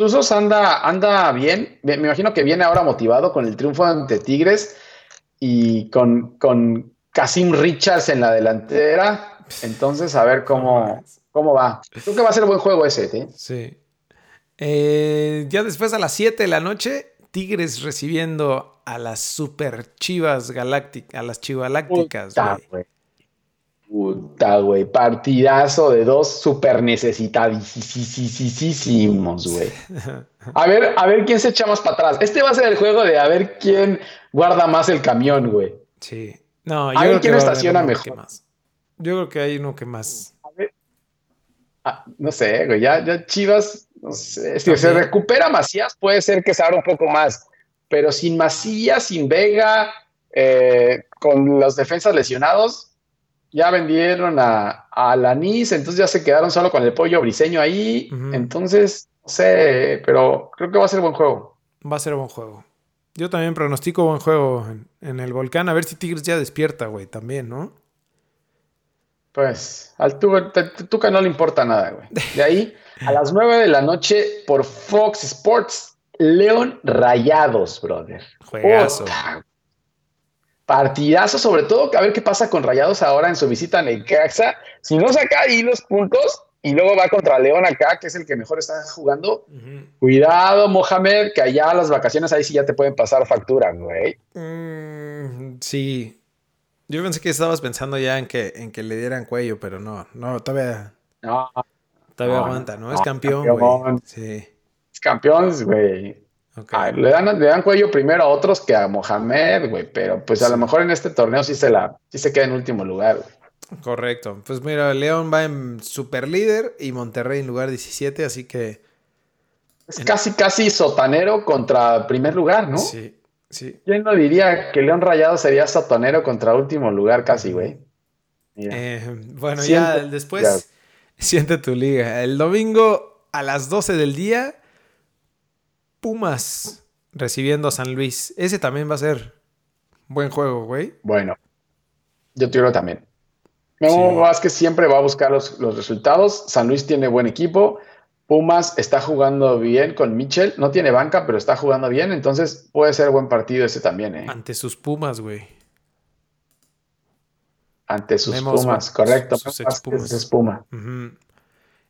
Tuzos anda, anda bien. Me, imagino que viene ahora motivado con el triunfo ante Tigres y con, con Casim Richards en la delantera. Entonces, a ver cómo, ¿Cómo va? Creo que va a ser buen juego ese, ¿eh? Sí. Eh, ya después a las 7 de la noche, Tigres recibiendo a las super chivas galácticas, a las chivalácticas, güey. Puta, güey. Partidazo de dos super necesitadísimos, güey. A ver, a ver quién se echa más para atrás. Este va a ser el juego de a ver quién guarda más el camión, güey. Sí. No, yo a ver quién estaciona mejor. Más. Yo creo que hay uno que más. Ah, no sé, güey, ya, ya Chivas, no sé, si se recupera Macías, puede ser que se abra un poco más, pero sin Macías, sin Vega, eh, con los defensas lesionados, ya vendieron a, a Lanís, entonces ya se quedaron solo con el pollo briseño ahí, entonces, no sé, pero creo que va a ser buen juego. Va a ser buen juego. Yo también pronostico buen juego en, en el volcán, a ver si Tigres ya despierta, güey, también, ¿no? Pues al Tuca, no le importa nada, güey. De ahí, a las 9 de la noche por Fox Sports, León Rayados, brother. Juegazo. Partidazo, sobre todo, a ver qué pasa con Rayados ahora en su visita a Necaxa. Si no saca ahí los puntos y luego va contra León acá, que es el que mejor está jugando. Cuidado, Mohamed, que allá las vacaciones ahí sí ya te pueden pasar factura, güey. Mm, sí, yo pensé que estabas pensando ya en que, en que le dieran cuello, pero no, no, todavía. No. Todavía aguanta, ¿no? Es campeón, güey. Sí. Es campeón, güey. Le, dan, le dan cuello primero a otros que a Mohamed, güey, pero pues a lo mejor en este torneo sí se la, sí se queda en último lugar, güey. Correcto. Pues mira, León va en super líder y Monterrey en lugar 17, así que. Es casi, casi sotanero contra primer lugar, ¿no? Sí, sí. ¿Quién no diría que León Rayado sería sotanero contra último lugar casi, güey? Eh, bueno, ya después. ya. Siente tu liga. El domingo a las 12 del día, Pumas recibiendo a San Luis. Ese también va a ser buen juego, güey. Bueno, yo creo también. Memo Sí. Vázquez siempre va a buscar los, los resultados. San Luis tiene buen equipo. Pumas está jugando bien con Mitchell. No tiene banca, pero está jugando bien. Entonces puede ser buen partido ese también, ¿eh? Ante sus Pumas, güey. Ante sus Pumas, sus- correcto. sus Vázquez expumas. es Puma.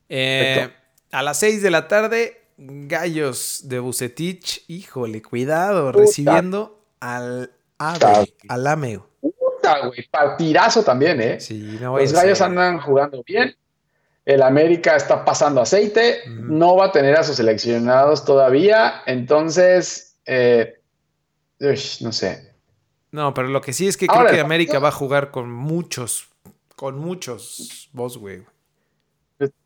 Eh, Perfecto. a las 6 de la tarde, Gallos de Bucetich. Híjole, cuidado, Puta. recibiendo al. AVE, al AMEO. Puta, güey. Partidazo también, ¿eh? Sí, no Los gallos ser. andan jugando bien. El América está pasando aceite. No va a tener a sus seleccionados todavía. Entonces, eh, no sé. No, pero lo que sí es que Ahora, creo que América va a jugar con muchos, con muchos boss, güey.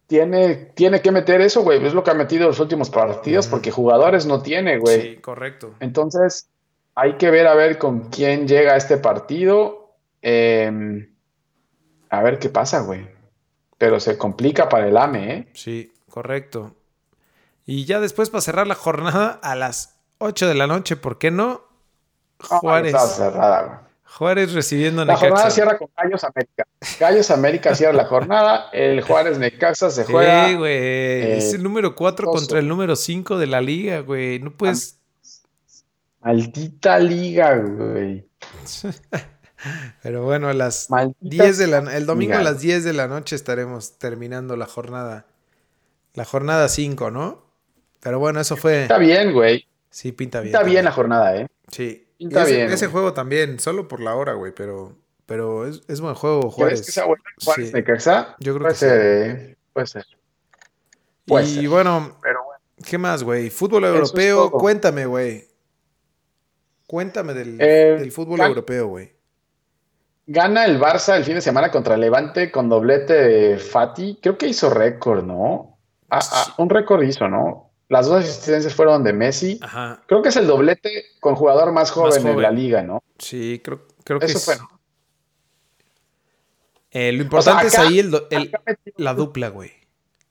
Tiene, tiene que meter eso, güey. Es lo que ha metido los últimos partidos porque jugadores no tiene, güey. Sí, correcto. Entonces, hay que ver a ver con quién llega a este partido. Eh, a ver qué pasa, güey. Pero se complica para el AME, ¿eh? Sí, correcto. Y ya después para cerrar la jornada a las 8 de la noche, ¿por qué no? Ah, Juárez. está cerrada, güey. Juárez recibiendo a La jornada cierra con Gallos América. Gallos América cierra la jornada. El Juárez Necaxa se juega. Sí, güey. es el número 4 oso. contra el número 5 de la liga, güey. No puedes. Maldita liga, güey. <laughs> Pero bueno, a las Maldita 10 de la el domingo a las 10 de la noche estaremos terminando la jornada. La jornada 5, ¿no? Pero bueno, eso fue. Está bien, güey. Sí, pinta bien. Está bien la jornada, ¿eh? Sí. Pinta ese, bien, ese juego también, solo por la hora, güey, pero, pero es, es buen juego, ¿Crees Juárez. que sea bueno Juárez Sí. Necaxa? Yo creo puede que ser, eh, Puede ser. puede y ser. bueno, Pero bueno. ¿qué más, güey? Fútbol es europeo, cuéntame, güey. Cuéntame del, Eh, del fútbol gan- europeo, güey. Gana el Barça el fin de semana contra Levante con doblete de Fati. Creo que hizo récord, ¿no? Ah, ah, un récord hizo, ¿no? Las dos asistencias fueron de Messi. Ajá. Creo que es el doblete con jugador más joven, en joven. la liga, ¿no? Sí, creo, creo que Eso es- fue. ¿no? eh, lo importante acá- es ahí el, la dupla, güey.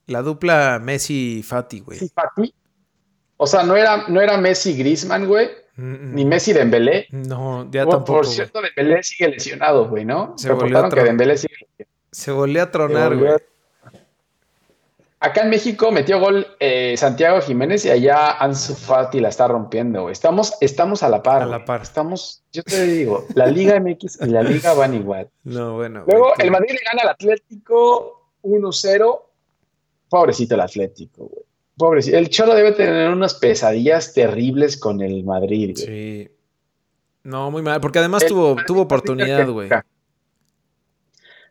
La dupla Messi-Fati, güey. Sí, Fati. O sea, no era, no era Messi Griezmann, güey, Mm, ni Messi Dembélé. No, ya tampoco. por güey. cierto, Dembélé sigue lesionado, güey, ¿no? Se volvió Reportaron otro- que Dembélé sigue lesionado. Se volvió a tronar, volvió- güey. Acá en México metió gol eh, Santiago Jiménez y allá Ansu Fati la está rompiendo, güey. Estamos, estamos a la par. A la par. Estamos, yo te digo, la Liga MX y la Liga van igual. No, bueno. Luego güey, el Madrid le gana al Atlético 1-0. Pobrecito el Atlético, güey. Pobrecito. El Cholo debe tener unas pesadillas terribles con el Madrid, güey. Sí. No, muy mal. Porque además El tuvo, Madrid tuvo oportunidad, güey.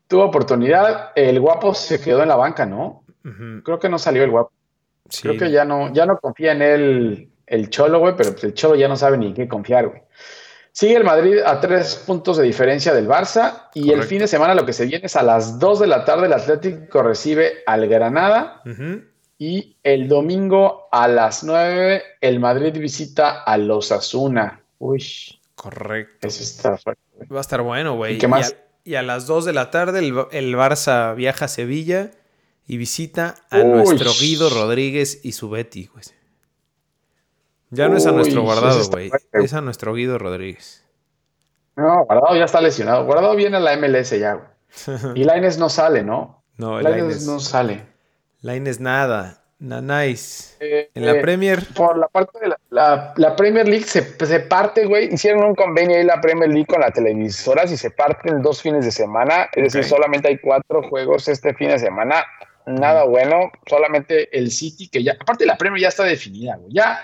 Tuvo oportunidad. El guapo se quedó en la banca, ¿no? Creo que no salió el guapo. sí. Creo que ya no, ya no confía en él el Cholo, güey, pero pues el Cholo ya no sabe ni en qué confiar, güey. Sigue el Madrid a tres puntos de diferencia del Barça y el fin de semana lo que se viene es a las 2 de la tarde el Atlético recibe al Granada y el domingo a las 9 el Madrid visita a los Asuna. Uy, Correcto. eso está fuerte. Va a estar bueno, güey. ¿Y? Y a, y a las 2 de la tarde el, el Barça viaja a Sevilla y visita a Uy. nuestro Guido Rodríguez y su Betty, güey. Ya no es a nuestro guardado, güey. Es a nuestro Guido Rodríguez. No, Guardado ya está lesionado. Guardado viene a la MLS ya, güey. <laughs> Y Lainez no sale, ¿no? No, Lainez no sale. Lainez nada. Nanáis. Eh, En la eh, Premier. Por la parte de la, la- la Premier League se, se parte, güey. Hicieron un convenio ahí la Premier League con las televisoras y se parten dos fines de semana. Es decir, Ok. solamente hay cuatro juegos este fin de semana. Nada bueno. Solamente el City, que ya. Aparte, la Premier ya está definida, güey. Ya,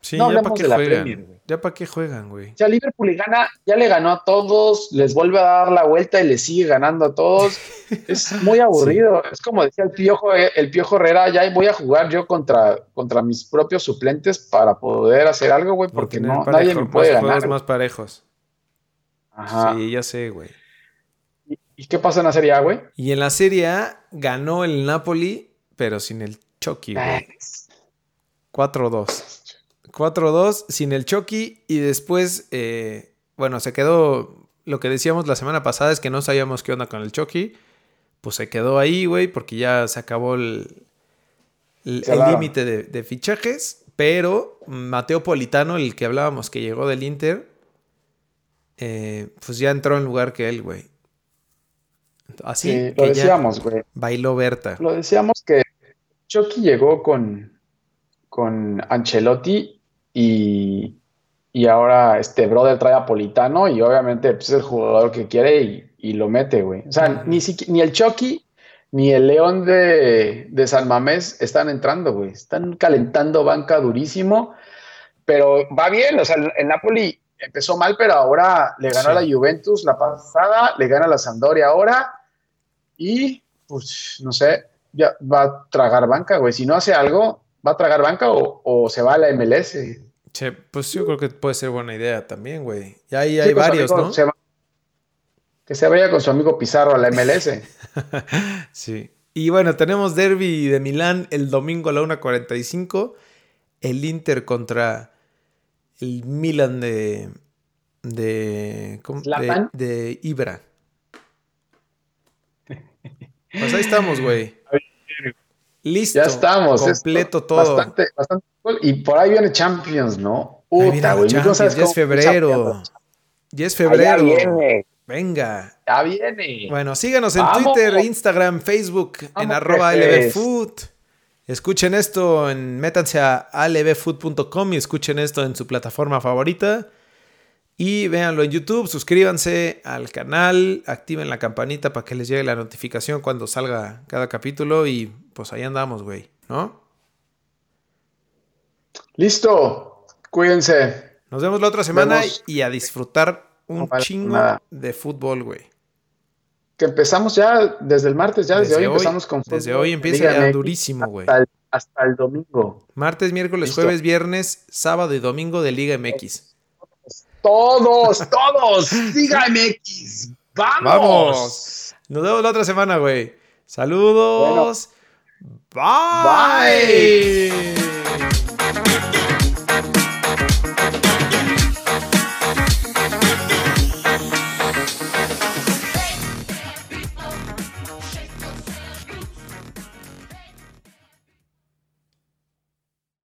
Sí, No ya para qué juegan. Güey. ya para qué juegan, güey. ya Liverpool le gana, ya le ganó a todos, les vuelve a dar la vuelta y le sigue ganando a todos. <laughs> Es muy aburrido. Es como decía el Piojo, el Piojo Herrera, ya voy a jugar yo contra, contra mis propios suplentes para poder hacer algo, güey, Por porque no, parejo, nadie me puede más ganar. más parejos. Ajá. Sí, ya sé, güey. ¿Y qué pasa en la Serie A, güey? Y en la Serie A ganó el Napoli, pero sin el Chucky, güey. 4-2. 4-2 sin el Chucky y después, eh, bueno, se quedó, lo que decíamos la semana pasada es que no sabíamos qué onda con el Chucky, pues se quedó ahí, güey, porque ya se acabó el límite de, de, fichajes, pero Mateo Politano, el que hablábamos que llegó del Inter, eh, pues ya entró en lugar que él, güey. Así lo decíamos, güey. Bailó Berta. Lo decíamos que Chucky llegó con, con Ancelotti y, y ahora este brother trae a Politano y obviamente pues, es el jugador que quiere y, y lo mete, güey. O sea, ni, ni el Chucky ni el León de, de San Mamés están entrando, güey. Están calentando banca durísimo, pero va bien. O sea, el Napoli empezó mal, pero ahora le ganó a la Juventus la pasada, le gana a la Sampdoria ahora y, pues, no sé, ya va a tragar banca, güey. Si no hace algo, va a tragar banca o, se va a la MLS. Che, pues yo creo que puede ser buena idea también, güey. Ya ahí hay varios, ¿no? que se vaya con su amigo Pizarro a la MLS. <laughs> sí. Y bueno, tenemos Derby de Milán el domingo a la 1.45. El Inter contra el Milan de. de. de, de Ibra. Pues ahí estamos, güey. Listo. Ya estamos. Completo todo. Bastante, bastante. Y por ahí viene Champions, ¿no? Puta, güey. ya es febrero. Ya es febrero. Venga. Ya viene. Bueno, síganos en Twitter, Instagram, Facebook, en arroba lbfood. Escuchen esto en, métanse a alvfood.com y escuchen esto en su plataforma favorita. Y véanlo en YouTube, suscríbanse al canal, activen la campanita para que les llegue la notificación cuando salga cada capítulo y pues ahí andamos, güey, ¿no? Listo, cuídense. Nos vemos la otra semana y a disfrutar un chingo de fútbol, güey. Que empezamos ya desde el martes, ya desde, hoy, empezamos con fútbol. Desde hoy empieza ya durísimo, güey. Hasta, el domingo. Martes, miércoles, jueves, viernes, sábado y domingo de Liga MX. Todos, todos, MX. ¡Vamos! Vamos. Nos vemos la otra semana, güey. Saludos. Bye. Bye.